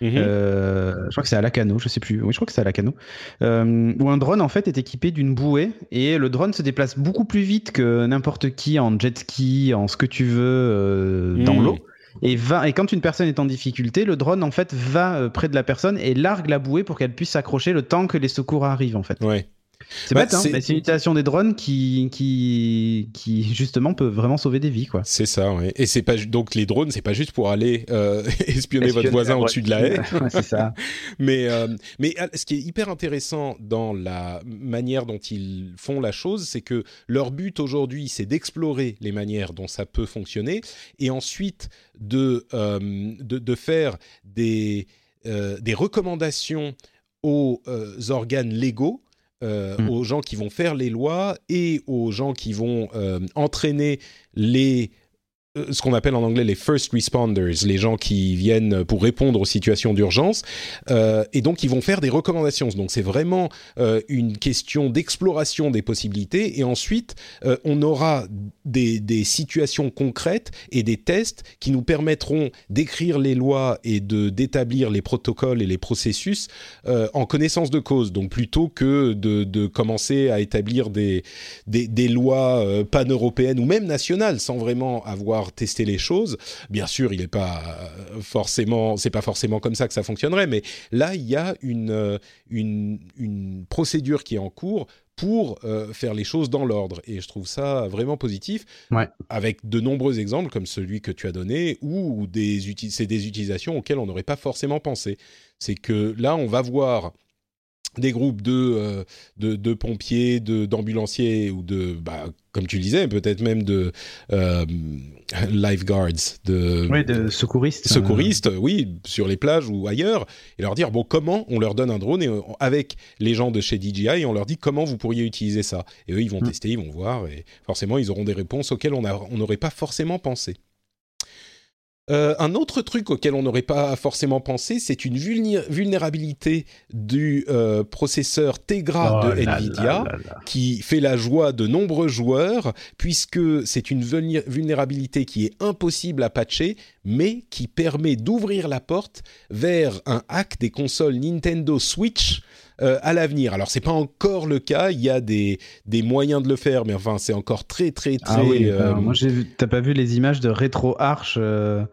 Mhm. Euh, je crois que c'est à Lacano, je sais plus. Oui, je crois que c'est à Lacano. Euh, où un drone en fait est équipé d'une bouée et le drone se déplace beaucoup plus vite que n'importe qui en jet ski, en ce que tu veux euh, dans mhm. l'eau. Et, va, et quand une personne est en difficulté, le drone en fait va près de la personne et largue la bouée pour qu'elle puisse s'accrocher le temps que les secours arrivent en fait. Ouais. C'est bah, bête, hein, mais c'est une utilisation des drones qui, qui, qui justement peut vraiment sauver des vies, quoi. C'est ça, oui. Et c'est pas donc les drones, c'est pas juste pour aller euh, espionner, votre voisin au-dessus de la haie. c'est ça. mais euh, mais euh, ce qui est hyper intéressant dans la manière dont ils font la chose, c'est que leur but aujourd'hui, c'est d'explorer les manières dont ça peut fonctionner et ensuite de de, de, faire des des recommandations aux organes légaux euh, mm. aux gens qui vont faire les lois et aux gens qui vont euh, entraîner les ce qu'on appelle en anglais les first responders, les gens qui viennent pour répondre aux situations d'urgence, euh, et donc ils vont faire des recommandations. Donc c'est vraiment euh, une question d'exploration des possibilités, et ensuite euh, on aura des, situations concrètes et des tests qui nous permettront d'écrire les lois et de d'établir les protocoles et les processus euh, en connaissance de cause. Donc plutôt que de, commencer à établir des, des lois pan-européennes ou même nationales sans vraiment avoir tester les choses. Bien sûr, il n'est pas euh, forcément, c'est pas forcément comme ça que ça fonctionnerait, mais là, il y a une, euh, une, une procédure qui est en cours pour euh, faire les choses dans l'ordre. Et je trouve ça vraiment positif, avec de nombreux exemples comme celui que tu as donné, où des c'est des utilisations auxquelles on n'aurait pas forcément pensé. C'est que là, on va voir des groupes de, euh, de, de, pompiers, d'ambulanciers ou de, bah, comme tu le disais, peut-être même de euh, lifeguards, de, oui, de secouristes. Secouristes, oui, sur les plages ou ailleurs, et leur dire, bon, comment on leur donne un drone, et avec les gens de chez DJI, on leur dit comment vous pourriez utiliser ça. Et eux, ils vont mm. tester, ils vont voir, et forcément, ils auront des réponses auxquelles on n'aurait pas forcément pensé. Euh, un autre truc auquel on n'aurait pas forcément pensé, c'est une vulnérabilité du euh, processeur Tegra oh de Nvidia qui fait la joie de nombreux joueurs puisque c'est une vulnérabilité qui est impossible à patcher mais qui permet d'ouvrir la porte vers un hack des consoles Nintendo Switch euh, à l'avenir. Alors c'est pas encore le cas, il y a des, des moyens de le faire, mais enfin c'est encore très très très. Ah oui, moi j'ai t'as pas vu les images de RetroArch euh,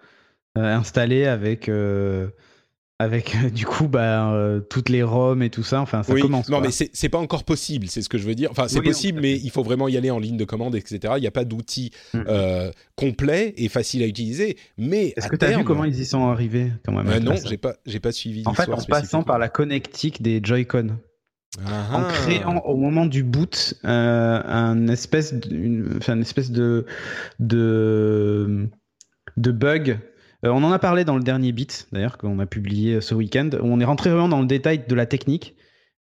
installé avec euh, avec du coup bah, euh, toutes les ROM et tout ça. Enfin, ça commence. Non, mais c'est pas encore possible, c'est ce que je veux dire. Enfin, c'est possible, mais il faut vraiment y aller en ligne de commande, etc. Il n'y a pas d'outil mm. complet et facile à utiliser. Mais est-ce que tu as vu comment ils y sont arrivés quand même Non, j'ai pas, j'ai pas suivi. En fait, en passant par la connectique des Joy-Con. Ah en créant au moment du boot un espèce, une espèce de, de, de bug euh, on en a parlé dans le dernier bit, d'ailleurs, qu'on a publié euh, ce week-end, où on est rentré vraiment dans le détail de la technique.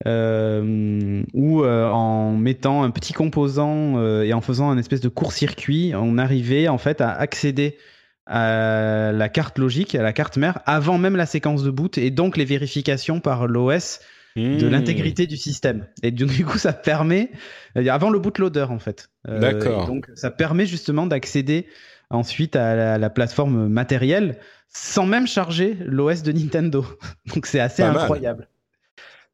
Euh, où en mettant un petit composant et en faisant un espèce de court-circuit, on arrivait en fait à accéder à la carte logique, à la carte mère, avant même la séquence de boot et donc les vérifications par l'OS de mmh. l'intégrité du système. Et du coup, ça permet, avant le bootloader en fait. D'accord. Donc, ça permet justement d'accéder ensuite à la, plateforme matérielle sans même charger l'OS de Nintendo. Donc c'est assez incroyable.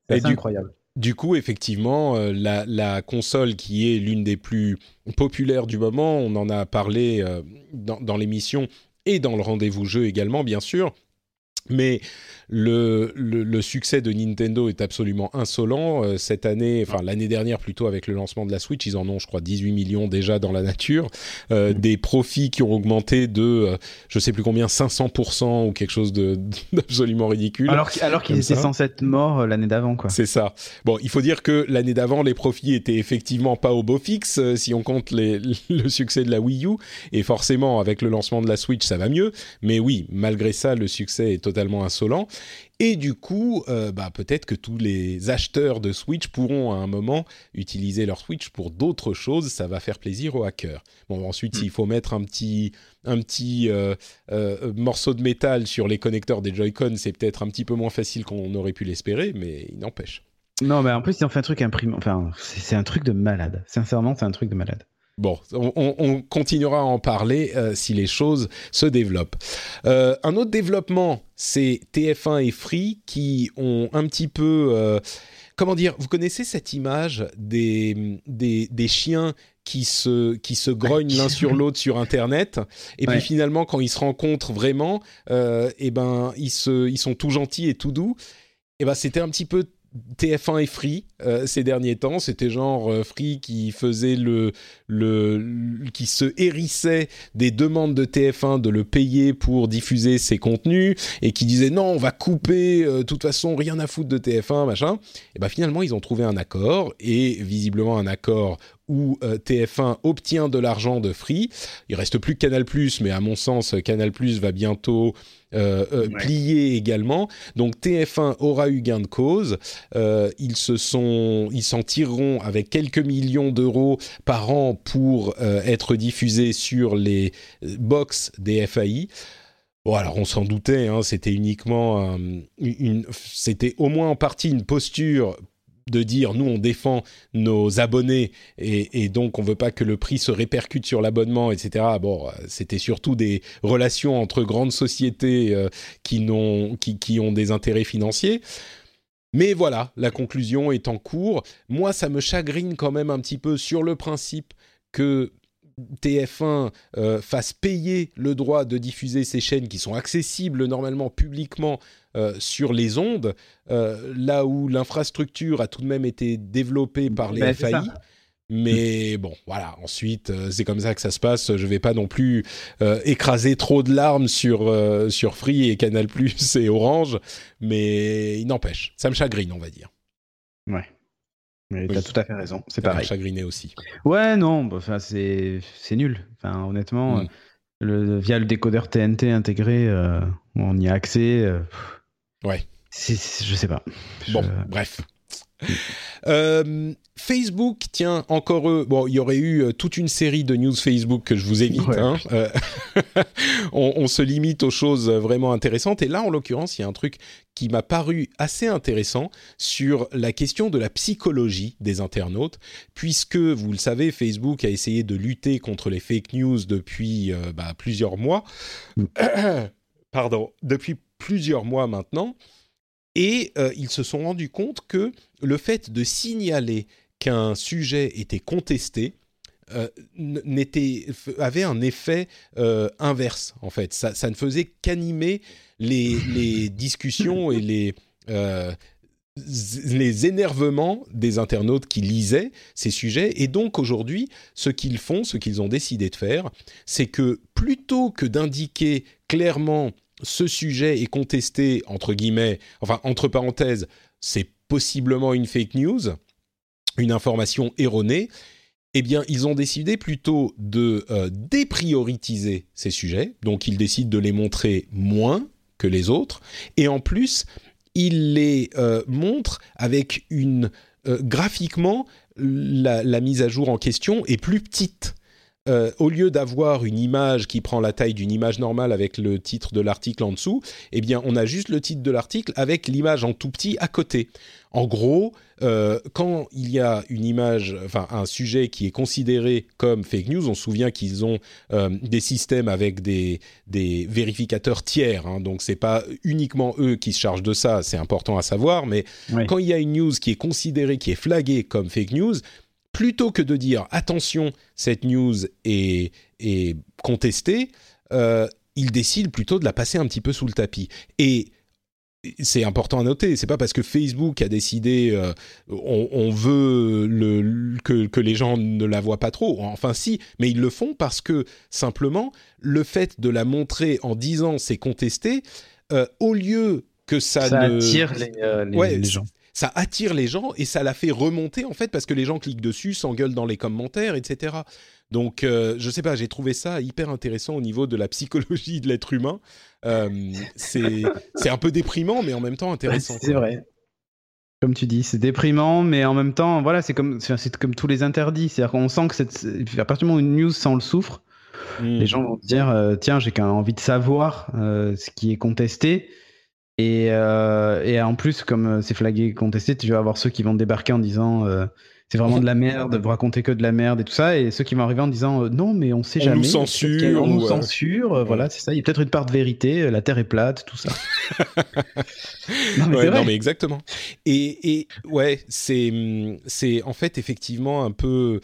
C'est incroyable. Du coup, effectivement, euh, la, console qui est l'une des plus populaires du moment, on en a parlé euh, dans, dans l'émission et dans le rendez-vous jeu également, bien sûr. Mais le, le, succès de Nintendo est absolument insolent. Euh, cette année, enfin l'année dernière plutôt, avec le lancement de la Switch, ils en ont, je crois, 18 millions déjà dans la nature. Euh, mm. Des profits qui ont augmenté de, euh, je sais plus combien, 500% ou quelque chose d'absolument ridicule. Alors, alors qu'ils étaient censés être morts l'année d'avant, quoi. C'est ça. Bon, il faut dire que l'année d'avant, les profits étaient effectivement pas au beau fixe, si on compte les, le succès de la Wii U. Et forcément, avec le lancement de la Switch, ça va mieux. Mais oui, malgré ça, le succès est totalement insolent. Et du coup, euh, bah, peut-être que tous les acheteurs de Switch pourront à un moment utiliser leur Switch pour d'autres choses. Ça va faire plaisir aux hackers. Bon, ensuite, mm. s'il faut mettre un petit, un petit euh, euh, morceau de métal sur les connecteurs des Joy-Con, c'est peut-être un petit peu moins facile qu'on aurait pu l'espérer, mais il n'empêche. Non, mais en plus, ils ont fait un truc imprimé. Enfin, c'est un truc de malade. Sincèrement, c'est un truc de malade. Bon, on, continuera à en parler euh, si les choses se développent. Euh, un autre développement, c'est TF1 et Free qui ont un petit peu... Euh, comment dire Vous connaissez cette image des, des, chiens qui se, qui se grognent l'un sur l'autre sur Internet. Et puis finalement, quand ils se rencontrent vraiment, eh ben, ils, se, ils sont tout gentils et tout doux. Et eh ben, c'était un petit peu TF1 et Free euh, ces derniers temps, c'était genre euh, Free qui faisait le, le, qui se hérissait des demandes de TF1 de le payer pour diffuser ses contenus et qui disait non, on va couper, euh, de toute façon rien à foutre de TF1 machin. Et ben finalement ils ont trouvé un accord et visiblement un accord où TF1 obtient de l'argent de Free. Il reste plus que Canal+, mais à mon sens, Canal+ va bientôt plier également. Donc TF1 aura eu gain de cause. ils se sont, ils s'en tireront avec quelques millions d'euros par an pour être diffusés sur les box des FAI. Bon, alors on s'en doutait, hein, c'était uniquement une, c'était au moins en partie une posture de dire nous on défend nos abonnés et, donc on veut pas que le prix se répercute sur l'abonnement, etc. Bon, c'était surtout des relations entre grandes sociétés euh, qui, qui, qui ont des intérêts financiers. Mais voilà, la conclusion est en cours. Moi, ça me chagrine quand même un petit peu sur le principe que TF1 euh, fasse payer le droit de diffuser ces chaînes qui sont accessibles normalement publiquement euh, sur les ondes, euh, là où l'infrastructure a tout de même été développée par les ben, FAI. Mais bon, voilà. Ensuite, c'est comme ça que ça se passe. Je vais pas non plus écraser trop de larmes sur sur Free et Canal Plus et Orange, mais il n'empêche, ça me chagrine, on va dire. Ouais. Mais t'as tout à fait raison, c'est pareil. chagriné aussi. Ouais, non, bah, c'est nul. Enfin honnêtement, mm. le, via le décodeur TNT intégré, euh, on y a accès. Euh, ouais. je sais pas. Bon, bref. Euh, Facebook, tiens, encore eux. Bon, il y aurait eu euh, toute une série de news Facebook que je vous évite. Hein. Euh, on, se limite aux choses vraiment intéressantes. Et là, en l'occurrence, il y a un truc qui m'a paru assez intéressant sur la question de la psychologie des internautes, puisque, vous le savez, Facebook a essayé de lutter contre les fake news depuis bah, plusieurs mois. Mm. Pardon, depuis plusieurs mois maintenant. Et euh, ils se sont rendus compte que le fait de signaler qu'un sujet était contesté euh, avait un effet euh, inverse en fait. Ça, ne faisait qu'animer les, discussions et les les énervements des internautes qui lisaient ces sujets. Et donc aujourd'hui, ce qu'ils font, ce qu'ils ont décidé de faire, c'est que plutôt que d'indiquer clairement ce sujet est contesté, entre guillemets, enfin, entre parenthèses, c'est possiblement une fake news, une information erronée, eh bien, ils ont décidé plutôt de euh, déprioritiser ces sujets, donc ils décident de les montrer moins que les autres, et en plus, ils les euh, montrent avec une... Euh, graphiquement, la, mise à jour en question est plus petite. Euh, au lieu d'avoir une image qui prend la taille d'une image normale avec le titre de l'article en dessous, eh bien, on a juste le titre de l'article avec l'image en tout petit à côté. En gros, euh, quand il y a une image, enfin un sujet qui est considéré comme fake news, on se souvient qu'ils ont euh, des systèmes avec des, vérificateurs tiers, hein, donc c'est pas uniquement eux qui se chargent de ça, c'est important à savoir, mais quand il y a une news qui est considérée, qui est flaguée comme fake news, plutôt que de dire attention, cette news est, contestée, euh, ils décident plutôt de la passer un petit peu sous le tapis. Et c'est important à noter, c'est pas parce que Facebook a décidé euh, on, veut que, les gens ne la voient pas trop. Enfin si, mais ils le font parce que simplement le fait de la montrer en disant c'est contesté, euh, au lieu que ça, attire les, gens ça attire les gens et ça la fait remonter en fait parce que les gens cliquent dessus, s'engueulent dans les commentaires, etc. Donc, euh, je sais pas, j'ai trouvé ça hyper intéressant au niveau de la psychologie de l'être humain. Euh, c'est un peu déprimant, mais en même temps intéressant. c'est vrai. Comme tu dis, c'est déprimant, mais en même temps, voilà, c'est comme, c'est comme tous les interdits. C'est-à-dire qu'on sent que cette, à partir du moment où une news sent le soufre, hmm. les gens vont se dire, euh, tiens, j'ai quand envie de savoir ce qui est contesté. Et, euh, et, en plus, comme euh, c'est flagué contesté, tu vas avoir ceux qui vont débarquer en disant euh, c'est vraiment de la merde, vous racontez que de la merde et tout ça, et ceux qui vont arriver en disant non, mais on sait jamais. Nous censure, on nous censure. Voilà, c'est ça. Il y a peut-être une part de vérité. La Terre est plate, tout ça. non, mais ouais, non, mais exactement. Et, et ouais, c'est c'est en fait effectivement un peu,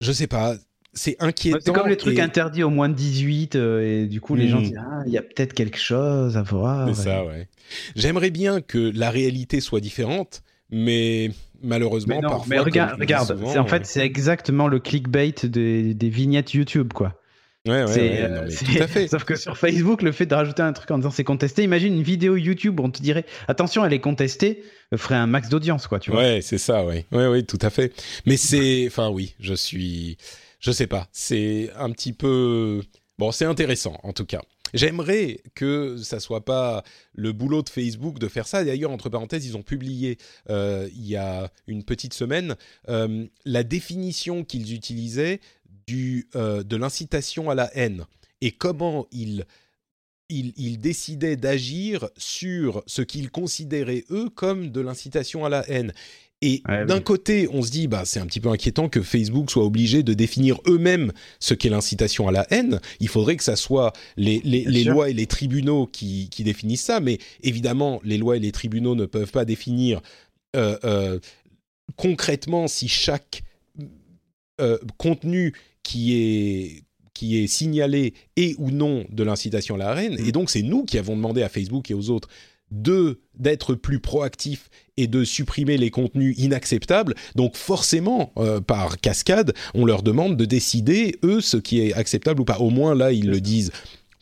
je sais pas c'est inquiétant. C'est comme les trucs interdits au moins de 18 euh, et du coup les gens hmm. disent ah il y a peut-être quelque chose à voir. C'est ça ouais. J'aimerais bien que la réalité soit différente, mais malheureusement mais parfois. Mais regarde, regarde, en fait c'est exactement le clickbait des, des vignettes YouTube quoi. Ouais, ouais, non, mais tout à fait. Sauf que sur Facebook, le fait de rajouter un truc en disant c'est contesté, imagine une vidéo YouTube où on te dirait attention, elle est contestée, ferait un max d'audience, quoi, tu vois. Ouais, c'est ça, ouais. Ouais, ouais, tout à fait. Mais c'est, enfin, oui, je suis, je sais pas, c'est un petit peu, bon, c'est intéressant, en tout cas. J'aimerais que ça soit pas le boulot de Facebook de faire ça. D'ailleurs, entre parenthèses, ils ont publié euh, il y a une petite semaine euh, la définition qu'ils utilisaient du, euh, de l'incitation à la haine et comment ils il, décidaient d'agir sur ce qu'ils considéraient eux comme de l'incitation à la haine. Et d'un côté, on se dit, bah, c'est un petit peu inquiétant que Facebook soit obligé de définir eux-mêmes ce qu'est l'incitation à la haine. Il faudrait que ça soit les, les, lois et les tribunaux qui, qui, définissent ça. Mais évidemment, les lois et les tribunaux ne peuvent pas définir euh, euh, concrètement si chaque euh, contenu qui est qui est signalé est ou non de l'incitation à la haine. Mm. Et donc, c'est nous qui avons demandé à Facebook et aux autres de d'être plus proactifs et de supprimer les contenus inacceptables. Donc forcément, euh, par cascade, on leur demande de décider, eux, ce qui est acceptable ou pas. Au moins là, ils le disent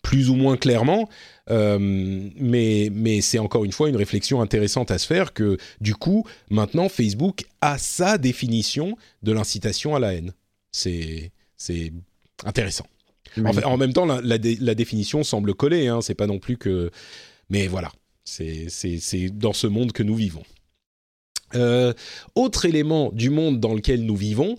plus ou moins clairement. Euh, mais mais c'est encore une fois une réflexion intéressante à se faire que du coup, maintenant, Facebook a sa définition de l'incitation à la haine. C'est c'est intéressant. En, même temps, la, définition semble coller. Hein, c'est pas non plus que. Mais voilà, c'est dans ce monde que nous vivons. Euh, autre élément du monde dans lequel nous vivons,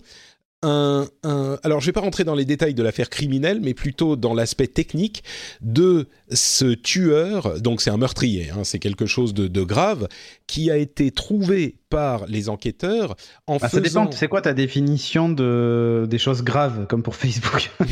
un, alors je ne vais pas rentrer dans les détails de l'affaire criminelle, mais plutôt dans l'aspect technique de ce tueur, donc c'est un meurtrier, hein, c'est quelque chose de, grave, qui a été trouvé par les enquêteurs en ah, faisant... Ça dépend, c'est quoi ta définition de, des choses graves, comme pour Facebook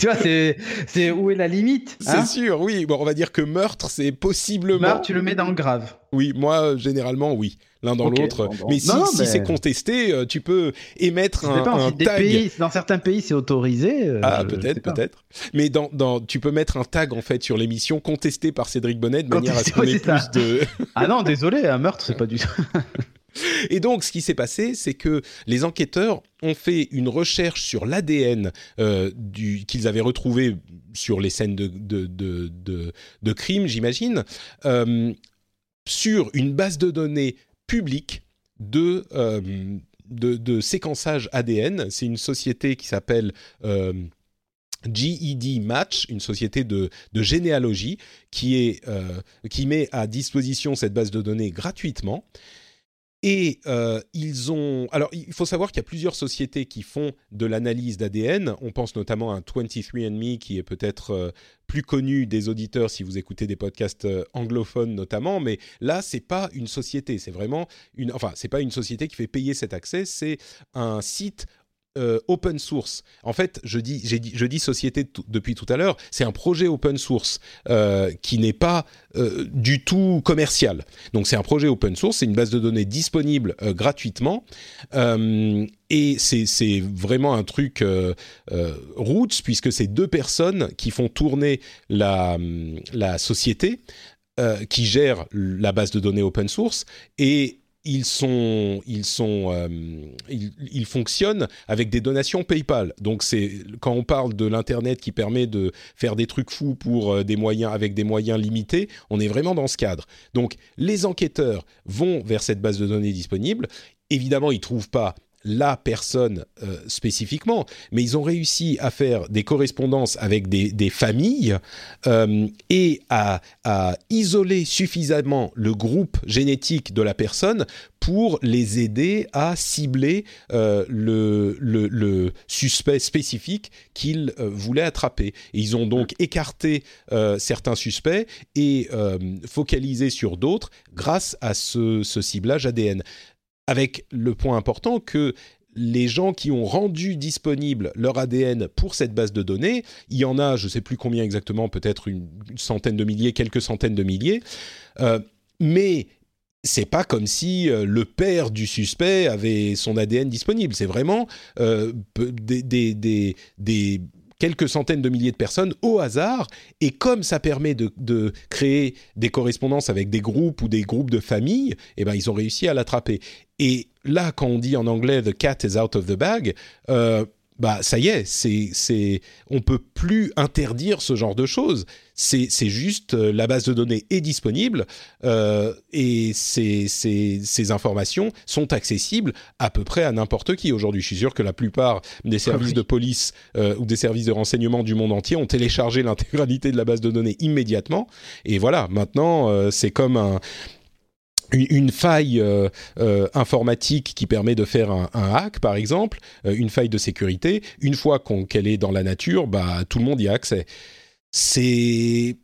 Tu vois, c'est où est la limite C'est hein sûr, oui. Bon, on va dire que meurtre, c'est possiblement... Meurtre, tu le mets dans le grave. Oui, moi, généralement, oui l'un dans l'autre. Mais si, c'est contesté, euh, tu peux émettre un, tag. dans certains pays, c'est autorisé. Euh, ah, peut-être, peut-être. Mais dans, dans, tu peux mettre un tag en fait sur l'émission contesté par Cédric Bonnet de manière à ce qu'on ait plus de. ah non, désolé, un meurtre, c'est pas du tout. Et donc, ce qui s'est passé, c'est que les enquêteurs ont fait une recherche sur l'ADN euh, qu'ils avaient retrouvé sur les scènes de, de, de, de, crime, j'imagine, sur une base de données public de, euh, de, séquençage ADN. C'est une société qui s'appelle... GED Match, une société de, généalogie qui, est, euh, qui met à disposition cette base de données gratuitement. Et euh, ils ont. Alors, il faut savoir qu'il y a plusieurs sociétés qui font de l'analyse d'ADN. On pense notamment à 23andMe, qui est peut-être euh, plus connu des auditeurs si vous écoutez des podcasts anglophones notamment. Mais là, c'est pas une société. C'est vraiment une. Enfin, c'est pas une société qui fait payer cet accès. C'est un site euh, open source. En fait, je dis, dit, je dis société depuis tout à l'heure, c'est un projet open source euh, qui n'est pas euh, du tout commercial. Donc c'est un projet open source, c'est une base de données disponible gratuitement. et c'est vraiment un truc roots, puisque c'est deux personnes qui font tourner la, la société. qui gère la base de données open source et ils sont, ils sont, euh, ils, fonctionnent avec des donations PayPal. Donc c'est quand on parle de l'internet qui permet de faire des trucs fous pour euh, des moyens avec des moyens limités, on est vraiment dans ce cadre. Donc les enquêteurs vont vers cette base de données disponible. Évidemment, ils trouvent pas la personne euh, spécifiquement, mais ils ont réussi à faire des correspondances avec des, familles euh, et à, isoler suffisamment le groupe génétique de la personne pour les aider à cibler euh, le, suspect spécifique qu'ils voulaient attraper. Ils ont donc écarté certains suspects et focalisé sur d'autres grâce à ce ciblage ADN avec le point important que les gens qui ont rendu disponible leur ADN pour cette base de données, il y en a, je ne sais plus combien exactement, peut-être une, centaine de milliers, quelques centaines de milliers, euh, mais c'est pas comme si euh, le père du suspect avait son ADN disponible. C'est vraiment euh, des, des, des quelques centaines de milliers de personnes au hasard. Et comme ça permet de, créer des correspondances avec des groupes ou des groupes de familles, eh ben, ils ont réussi à l'attraper. Et là, quand on dit en anglais The cat is out of the bag, euh, bah ça y est, c'est c'est on peut plus interdire ce genre de choses. C'est c'est juste euh, la base de données est disponible euh, et ces, ces ces informations sont accessibles à peu près à n'importe qui aujourd'hui. Je suis sûr que la plupart des services de police euh, ou des services de renseignement du monde entier ont téléchargé l'intégralité de la base de données immédiatement. Et voilà, maintenant c'est comme un une, faille euh, euh, informatique qui permet de faire un, hack, par exemple, euh, une faille de sécurité, une fois qu'elle est dans la nature, bah, tout le monde y a accès. C'est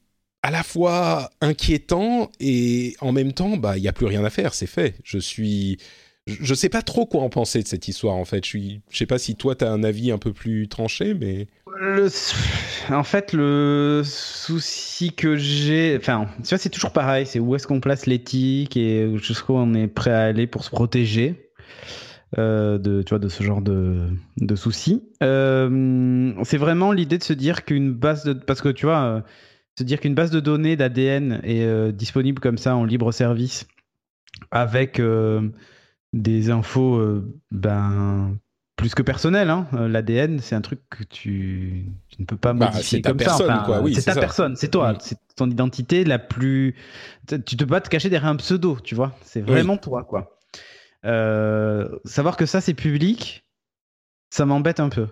à la fois inquiétant et en même temps, bah, il n'y a plus rien à faire, c'est fait. Je suis je sais pas trop quoi en penser de cette histoire en fait. Je je sais pas si toi tu as un avis un peu plus tranché, mais en fait le souci que j'ai, enfin, tu vois, c'est toujours pareil. C'est où est-ce qu'on place l'éthique et jusqu'où on est prêt à aller pour se protéger. Euh, de, tu vois, de ce genre de, de soucis. Euh, c'est vraiment l'idée de se dire qu'une base de, parce que tu vois, euh, se dire qu'une base de données d'ADN est disponible comme ça en libre service avec des infos euh, ben plus que personnelles. Hein. Euh, L'ADN, c'est un truc que tu, tu, ne peux pas bah, modifier comme ça. c'est ta personne, c'est toi, mm. c'est ton identité la plus. Tu te peux pas te cacher derrière un pseudo, tu vois. C'est vraiment toi, quoi. Euh, savoir que ça c'est public, ça m'embête un peu.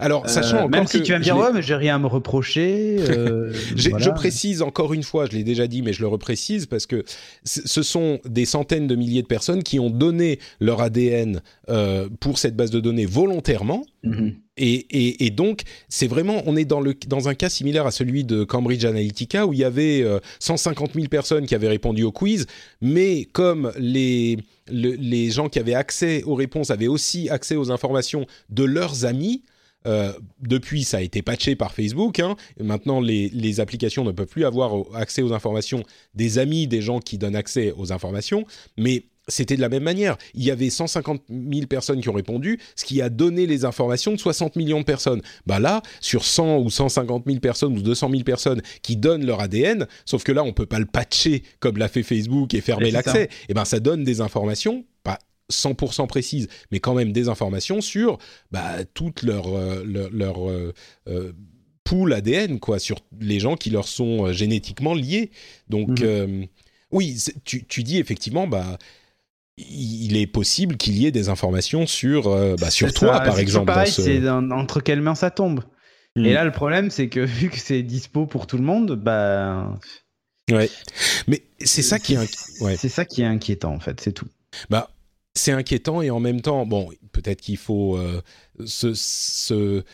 Alors, euh, sachant même si tu vas me dire ouais, mais j'ai rien à me reprocher. Euh, je précise encore une fois, je l'ai déjà dit, mais je le reprécise parce que ce sont des centaines de milliers de personnes qui ont donné leur ADN euh, pour cette base de données volontairement. Mhm. Et, et, donc, c'est vraiment, on est dans, le, dans un cas similaire à celui de Cambridge Analytica où il y avait 150 000 personnes qui avaient répondu au quiz, mais comme les, les gens qui avaient accès aux réponses avaient aussi accès aux informations de leurs amis, euh, depuis, ça a été patché par Facebook. Hein. Maintenant, les, applications ne peuvent plus avoir accès aux informations des amis des gens qui donnent accès aux informations. Mais c'était de la même manière. Il y avait 150 000 personnes qui ont répondu, ce qui a donné les informations de 60 millions de personnes. Bah là, sur 100 ou 150 000 personnes ou 200 000 personnes qui donnent leur ADN, sauf que là, on peut pas le patcher comme l'a fait Facebook et fermer l'accès. Et eh ben, ça donne des informations 100% précises, mais quand même des informations sur bah, toute leur, euh, leur, euh, euh, pool ADN, quoi, sur les gens qui leur sont génétiquement liés. Donc, mhm. oui, tu, tu, dis effectivement, bah, il est possible qu'il y ait des informations sur, bah, sur toi, par exemple. Pareil, c'est entre quelles mains ça tombe. Et mhm. là, le problème, c'est que vu que c'est dispo pour tout le monde, bah. Ouais. Mais c'est ça qui est, c'est ça qui est inquiétant, en fait, c'est tout. Bah, c'est inquiétant et en même temps, bon, peut-être qu'il faut euh, se,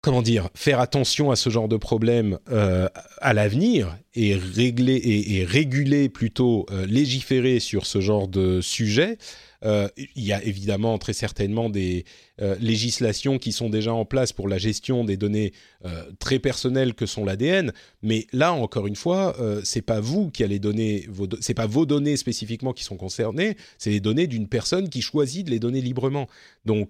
comment dire, faire attention à ce genre de problème euh, à l'avenir et régler et, réguler plutôt euh, légiférer sur ce genre de sujet. Euh, il y a évidemment très certainement des euh, législations qui sont déjà en place pour la gestion des données euh, très personnelles que sont l'ADN, mais là encore une fois, c'est pas vous qui allez donner vos, c'est pas vos données spécifiquement qui sont concernées, c'est les données d'une personne qui choisit de les donner librement. Donc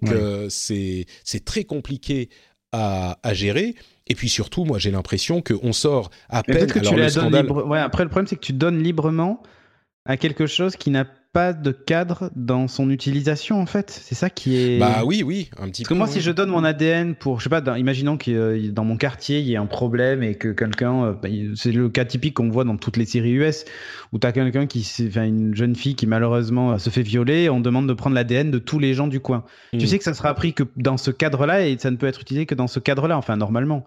c'est c'est très compliqué à, à gérer. Et puis surtout, moi, j'ai l'impression qu'on sort à peine. Que tu le scandale... ouais, après, le problème, c'est que tu donnes librement à quelque chose qui n'a pas de cadre dans son utilisation en fait. C'est ça qui est. Bah oui, oui, un petit peu. moi, si je donne mon ADN pour, je sais pas, imaginons que euh, dans mon quartier il y ait un problème et que quelqu'un, euh, bah, c'est le cas typique qu'on voit dans toutes les séries US où tu as quelqu'un qui, enfin une jeune fille qui malheureusement euh, se fait violer, et on demande de prendre l'ADN de tous les gens du coin. Tu hmm. sais que ça sera appris que dans ce cadre-là et ça ne peut être utilisé que dans ce cadre-là, enfin normalement.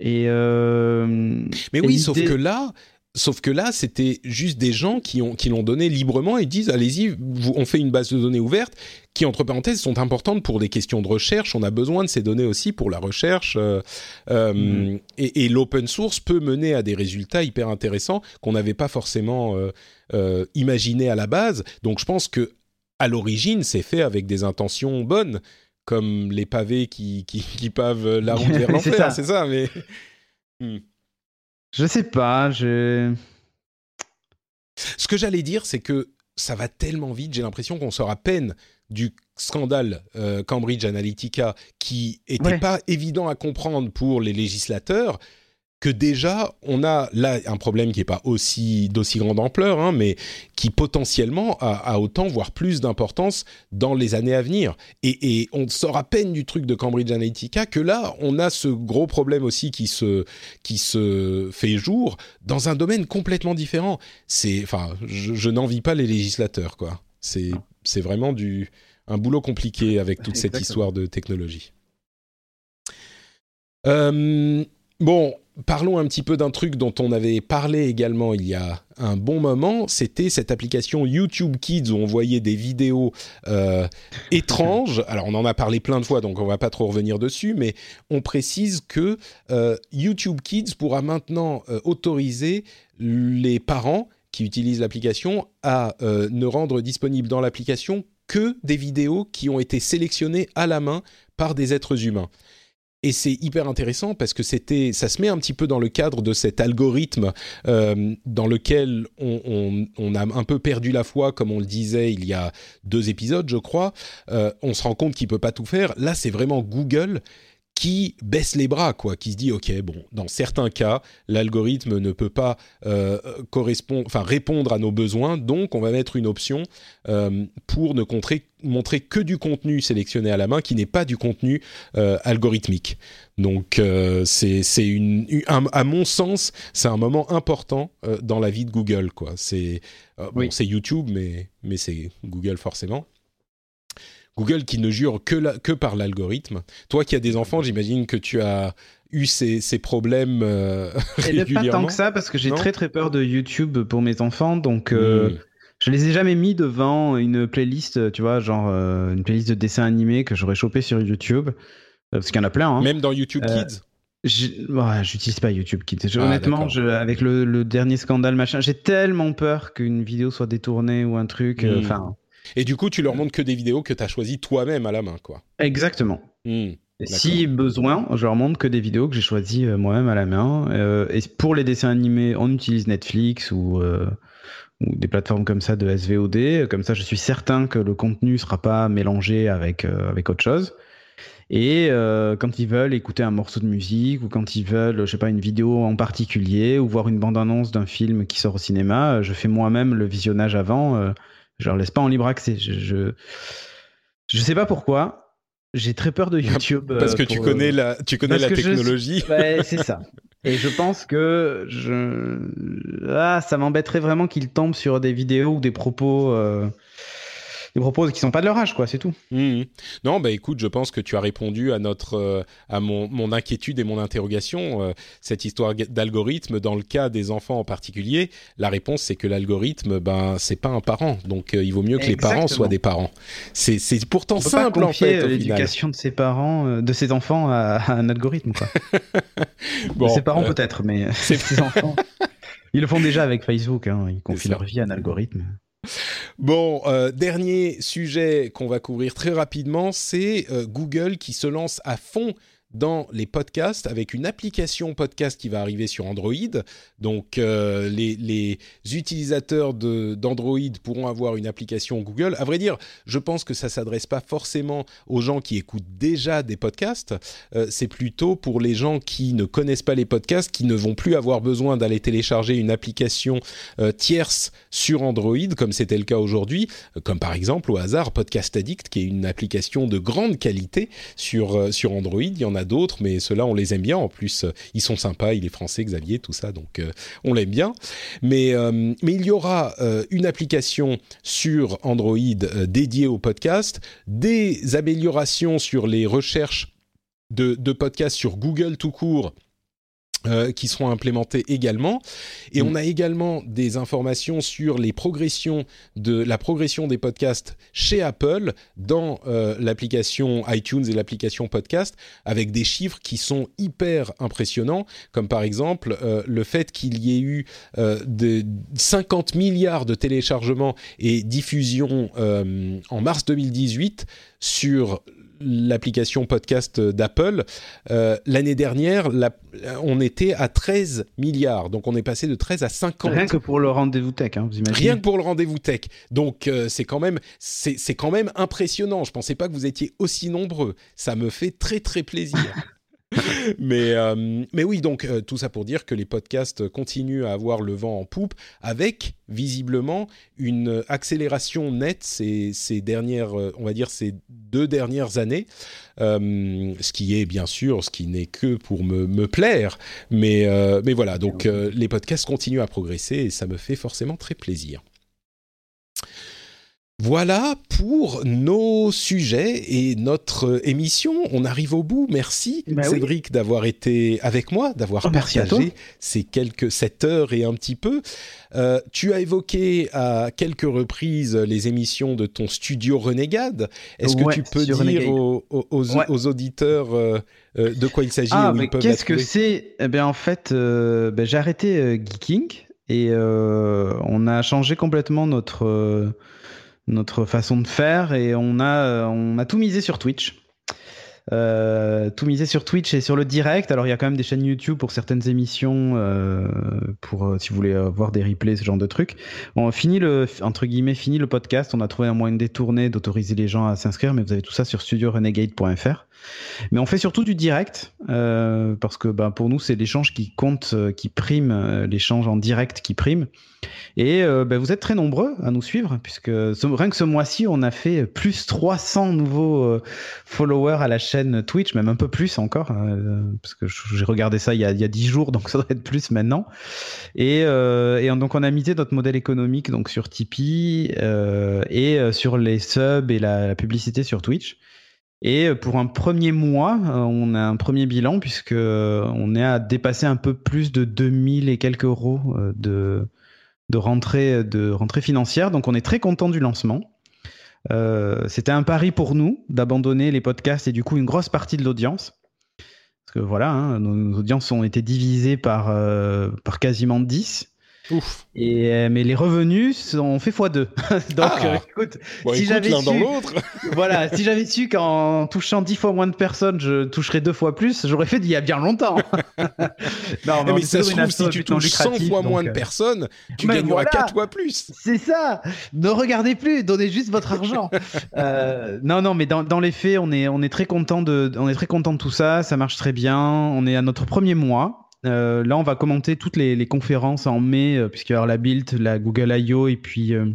Et mais oui, sauf que là, Sauf que là, c'était juste des gens qui ont qui l'ont donné librement et disent allez-y, on fait une base de données ouverte qui entre parenthèses sont importantes pour des questions de recherche. On a besoin de ces données aussi pour la recherche euh, euh, mm-hmm. et, l'open source peut mener à des résultats hyper intéressants qu'on n'avait pas forcément euh, imaginé à la base. Donc je pense que à l'origine, c'est fait avec des intentions bonnes, comme les pavés qui qui, qui pavent la route vers l'enfer. c'est ça, mais. Hmm. Je sais pas, je. Ce que j'allais dire, c'est que ça va tellement vite, j'ai l'impression qu'on sort à peine du scandale euh, Cambridge Analytica qui était pas évident à comprendre pour les législateurs. Que déjà on a là un problème qui n'est pas aussi d'aussi grande ampleur, hein, mais qui potentiellement a, autant voire plus d'importance dans les années à venir. Et, on sort à peine du truc de Cambridge Analytica que là on a ce gros problème aussi qui se qui se fait jour dans un domaine complètement différent. C'est enfin je, je n'envie pas les législateurs quoi. C'est c'est vraiment du un boulot compliqué avec toute cette histoire de technologie. Euh, bon, parlons un petit peu d'un truc dont on avait parlé également il y a un bon moment. C'était cette application YouTube Kids où on voyait des vidéos euh, étranges. Alors on en a parlé plein de fois, donc on va pas trop revenir dessus, mais on précise que euh, YouTube Kids pourra maintenant autoriser les parents qui utilisent l'application à ne rendre disponible dans l'application que des vidéos qui ont été sélectionnées à la main par des êtres humains. Et c'est hyper intéressant parce que c'était, ça se met un petit peu dans le cadre de cet algorithme euh, dans lequel on, a un peu perdu la foi, comme on le disait il y a deux épisodes, je crois. Euh, on se rend compte qu'il peut pas tout faire. Là, c'est vraiment Google qui baisse les bras, quoi, qui se dit ok, bon, dans certains cas, l'algorithme ne peut pas euh, correspondre, enfin répondre à nos besoins, donc on va mettre une option euh, pour ne montrer, montrer que du contenu sélectionné à la main, qui n'est pas du contenu euh, algorithmique. Donc c'est c'est une, à mon sens, c'est un moment important dans la vie de Google, quoi. C'est bon, c'est YouTube, mais mais c'est Google forcément. Google qui ne jure que, que par l'algorithme. Toi qui as des enfants, j'imagine que tu as eu ces, ces problèmes euh, régulièrement. pas tant que ça, parce que j'ai très très peur de YouTube pour mes enfants, donc euh, hmm. je les ai jamais mis devant une playlist, tu vois, genre euh, une playlist de dessins animés que j'aurais chopé sur YouTube, parce qu'il y en a plein. Hein. Même dans YouTube Kids J'utilise pas YouTube Kids. Ah, honnêtement, je, avec le, dernier scandale machin, j'ai tellement peur qu'une vidéo soit détournée ou un truc. Hmm. Enfin. Et du coup, tu leur montres que des vidéos que tu as choisies toi-même à la main, quoi. Exactement. Hmm, si besoin, je leur montre que des vidéos que j'ai choisies euh, moi-même à la main. Euh, et pour les dessins animés, on utilise Netflix ou, euh, ou, des plateformes comme ça de SVOD. Comme ça, je suis certain que le contenu sera pas mélangé avec, avec autre chose. Et quand ils veulent écouter un morceau de musique ou quand ils veulent, je sais pas, une vidéo en particulier ou voir une bande-annonce d'un film qui sort au cinéma, je fais moi-même le visionnage avant je leur laisse pas en libre accès. Je, je, je sais pas pourquoi. J'ai très peur de YouTube. Parce que tu, connais euh, la, tu connais la technologie. Ouais, c'est ça. Et je pense que je... ah, ça m'embêterait vraiment qu'ils tombent sur des vidéos ou des propos euh, des propos qui sont pas de leur âge, quoi, c'est tout. Mmh. Non, bah écoute, je pense que tu as répondu à notre, euh, à mon, mon, inquiétude et mon interrogation. Euh, cette histoire d'algorithme, dans le cas des enfants en particulier, la réponse c'est que l'algorithme, ben c'est pas un parent, donc euh, il vaut mieux que les parents soient des parents. C'est, c'est pourtant simple en fait. L'éducation de ses parents, de ses enfants à, un algorithme, quoi. bon, ses parents peut-être, mais ses enfants. Ils le font déjà avec Facebook, hein. ils confient leur vie à un algorithme. Bon, euh, dernier sujet qu'on va couvrir très rapidement, c'est euh, Google qui se lance à fond dans les podcasts avec une application podcast qui va arriver sur Android. Donc euh, les, utilisateurs d'Android pourront avoir une application Google. À vrai dire, je pense que ça s'adresse pas forcément aux gens qui écoutent déjà des podcasts. Euh, c'est plutôt pour les gens qui ne connaissent pas les podcasts, qui ne vont plus avoir besoin d'aller télécharger une application euh, tierce sur Android, comme c'était le cas aujourd'hui, comme par exemple au hasard Podcast Addict, qui est une application de grande qualité sur, sur Android. Il y en a d'autres, mais ceux-là, on les aime bien. En plus, euh, ils sont sympas, il est français, Xavier, tout ça, donc euh, on l'aime bien. Mais, euh, mais il y aura une application sur Android dédiée au podcast, des améliorations sur les recherches de, de podcasts sur Google tout court euh, qui seront implémentés également. Et on mm. a également des informations sur les progressions de la progression des podcasts chez Apple dans euh, l'application iTunes et l'application podcast, avec des chiffres qui sont hyper impressionnants, comme par exemple euh, le fait qu'il y ait eu de 50 milliards de téléchargements et diffusions en mars 2018 sur l'application podcast d'Apple. Euh, l'année dernière, on était à 13 milliards. Donc on est passé de 13 à 50. Rien que pour le rendez-vous tech, hein, vous imaginez Rien que pour le rendez-vous tech. Donc euh, c'est quand, même, c'est, quand même impressionnant. Je ne pensais pas que vous étiez aussi nombreux. Ça me fait très très plaisir. mais, euh, mais oui, donc euh, tout ça pour dire que les podcasts continuent à avoir le vent en poupe avec visiblement une accélération nette ces, ces dernières, on va dire ces deux dernières années, ce qui est bien sûr, ce qui n'est que pour me, me plaire, mais, mais voilà, donc les podcasts continuent à progresser et ça me fait forcément très plaisir. Voilà pour nos sujets et notre émission. On arrive au bout. Merci bah Cédric d'avoir été avec moi, d'avoir oh, partagé ces quelques sept heures et un petit peu. Euh, tu as évoqué à quelques reprises les émissions de ton studio Renegade. Est-ce que tu peux dire aux, auditeurs euh, euh, de quoi il s'agit Ah, qu'est-ce que c'est? Eh bien, en fait, ben, j'ai arrêté Geeking et on a changé complètement notre notre façon de faire et on a, on a tout misé sur Twitch. Euh, tout misé sur Twitch et sur le direct. Alors il y a quand même des chaînes YouTube pour certaines émissions, euh, pour euh, si vous voulez voir des replays, ce genre de trucs. On finit le entre guillemets fini le podcast. On a trouvé un moyen de détourner, d'autoriser les gens à s'inscrire, mais vous avez tout ça sur studiorenegade.fr. Mais on fait surtout du direct parce que ben, pour nous c'est l'échange qui compte, qui prime, l'échange en direct qui prime. Et ben, vous êtes très nombreux à nous suivre puisque rien que ce mois-ci on a fait plus 300 nouveaux followers à la chaîne Twitch, même un peu plus encore, euh, parce que j'ai regardé ça il y, a, il 10 jours, donc ça doit être plus maintenant. Et, euh, donc on a misé notre modèle économique donc sur Tipeee euh, et sur les subs et la, publicité sur Twitch. Et pour un premier mois, on a un premier bilan puisque on est à dépasser un peu plus de 2000 et quelques euros de, de rentrée de rentrée financière. Donc on est très content du lancement. Euh, c'était un pari pour nous d'abandonner les podcasts et du coup une grosse partie de l'audience. Parce que voilà, hein, nos, audiences ont été divisées par, euh, par quasiment 10. Ouf. Et, euh, mais les revenus ont fait x2. Donc, ah. euh, écoute, si j'avais su, voilà, si j'avais su qu'en touchant 10 fois moins de personnes, je toucherais deux fois plus, j'aurais fait d'il y a bien longtemps. non, mais, mais ça se trouve, si tu touches 100 fois moins de euh, personnes, tu gagneras 4 fois plus. C'est ça. Ne regardez plus, donnez juste votre argent. euh, non, non, mais dans, dans, les faits, on est, on est très content de, on est très content de tout ça. Ça marche très bien. On est à notre premier mois. Euh, là, on va commenter toutes les, conférences en mai, euh, puisqu'il y aura la Build, la Google I.O. et puis euh,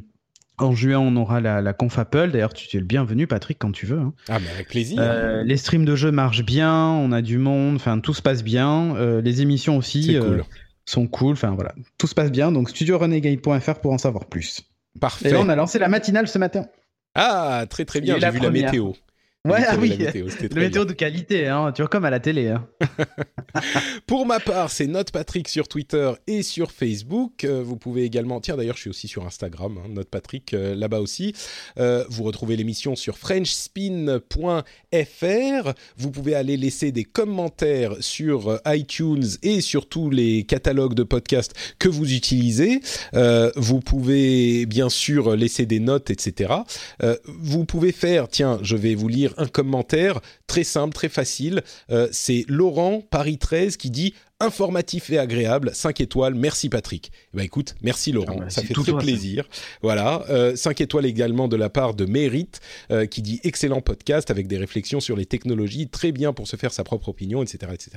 en juin, on aura la, conf Apple. D'ailleurs, tu es le bienvenu, Patrick, quand tu veux. Hein. Ah, mais avec plaisir. les streams de jeux marchent bien, on a du monde, enfin, tout se passe bien. les émissions aussi sont cool, enfin, voilà, tout se passe bien. Donc, studiorenegade.fr pour en savoir plus. Parfait. Et là, on a lancé la matinale ce matin. Ah, très très bien, j'ai vu la météo. Ouais, ah oui, le météo de qualité, hein, tu vois, comme à la télé. Hein. Pour ma part, c'est Note Patrick sur Twitter et sur Facebook. Euh, vous pouvez également, tiens d'ailleurs, je suis aussi sur Instagram, hein, Note Patrick euh, là-bas aussi. Euh, vous retrouvez l'émission sur FrenchSpin.fr. Vous pouvez aller laisser des commentaires sur iTunes et sur tous les catalogues de podcasts que vous utilisez. vous pouvez bien sûr laisser des notes, etc. vous pouvez faire, tiens, je vais vous lire un commentaire très simple, très facile. Euh, c'est Laurent Paris 13 qui dit informatif et agréable. 5 étoiles. Merci Patrick. Bah écoute, merci Laurent. Ah bah, ça fait très plaisir. Voilà. Euh, 5 étoiles également de la part de Mérite euh, qui dit excellent podcast avec des réflexions sur les technologies. Très bien pour se faire sa propre opinion, etc. etc.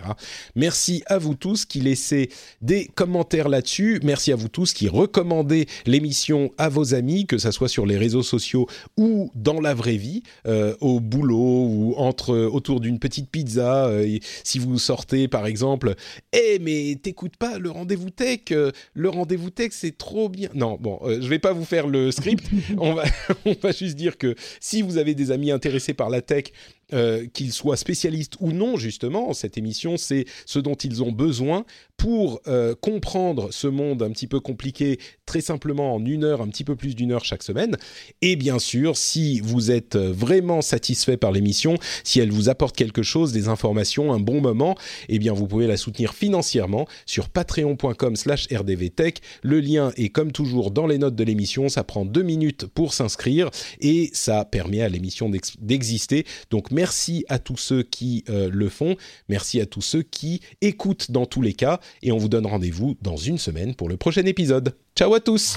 Merci à vous tous qui laissez des commentaires là-dessus. Merci à vous tous qui recommandez l'émission à vos amis, que ce soit sur les réseaux sociaux ou dans la vraie vie, euh, au boulot ou entre autour d'une petite pizza. Euh, si vous sortez par exemple eh mais t'écoutes pas le rendez-vous tech, euh, le rendez-vous tech c'est trop bien. Non, bon, euh, je vais pas vous faire le script. on va on va juste dire que si vous avez des amis intéressés par la tech, euh, qu'ils soient spécialistes ou non, justement, cette émission, c'est ce dont ils ont besoin pour euh, comprendre ce monde un petit peu compliqué, très simplement en une heure, un petit peu plus d'une heure chaque semaine. Et bien sûr, si vous êtes vraiment satisfait par l'émission, si elle vous apporte quelque chose, des informations, un bon moment, eh bien, vous pouvez la soutenir financièrement sur patreon.com/slash rdvtech. Le lien est comme toujours dans les notes de l'émission. Ça prend deux minutes pour s'inscrire et ça permet à l'émission d'exister. Donc, Merci à tous ceux qui euh, le font. Merci à tous ceux qui écoutent dans tous les cas. Et on vous donne rendez-vous dans une semaine pour le prochain épisode. Ciao à tous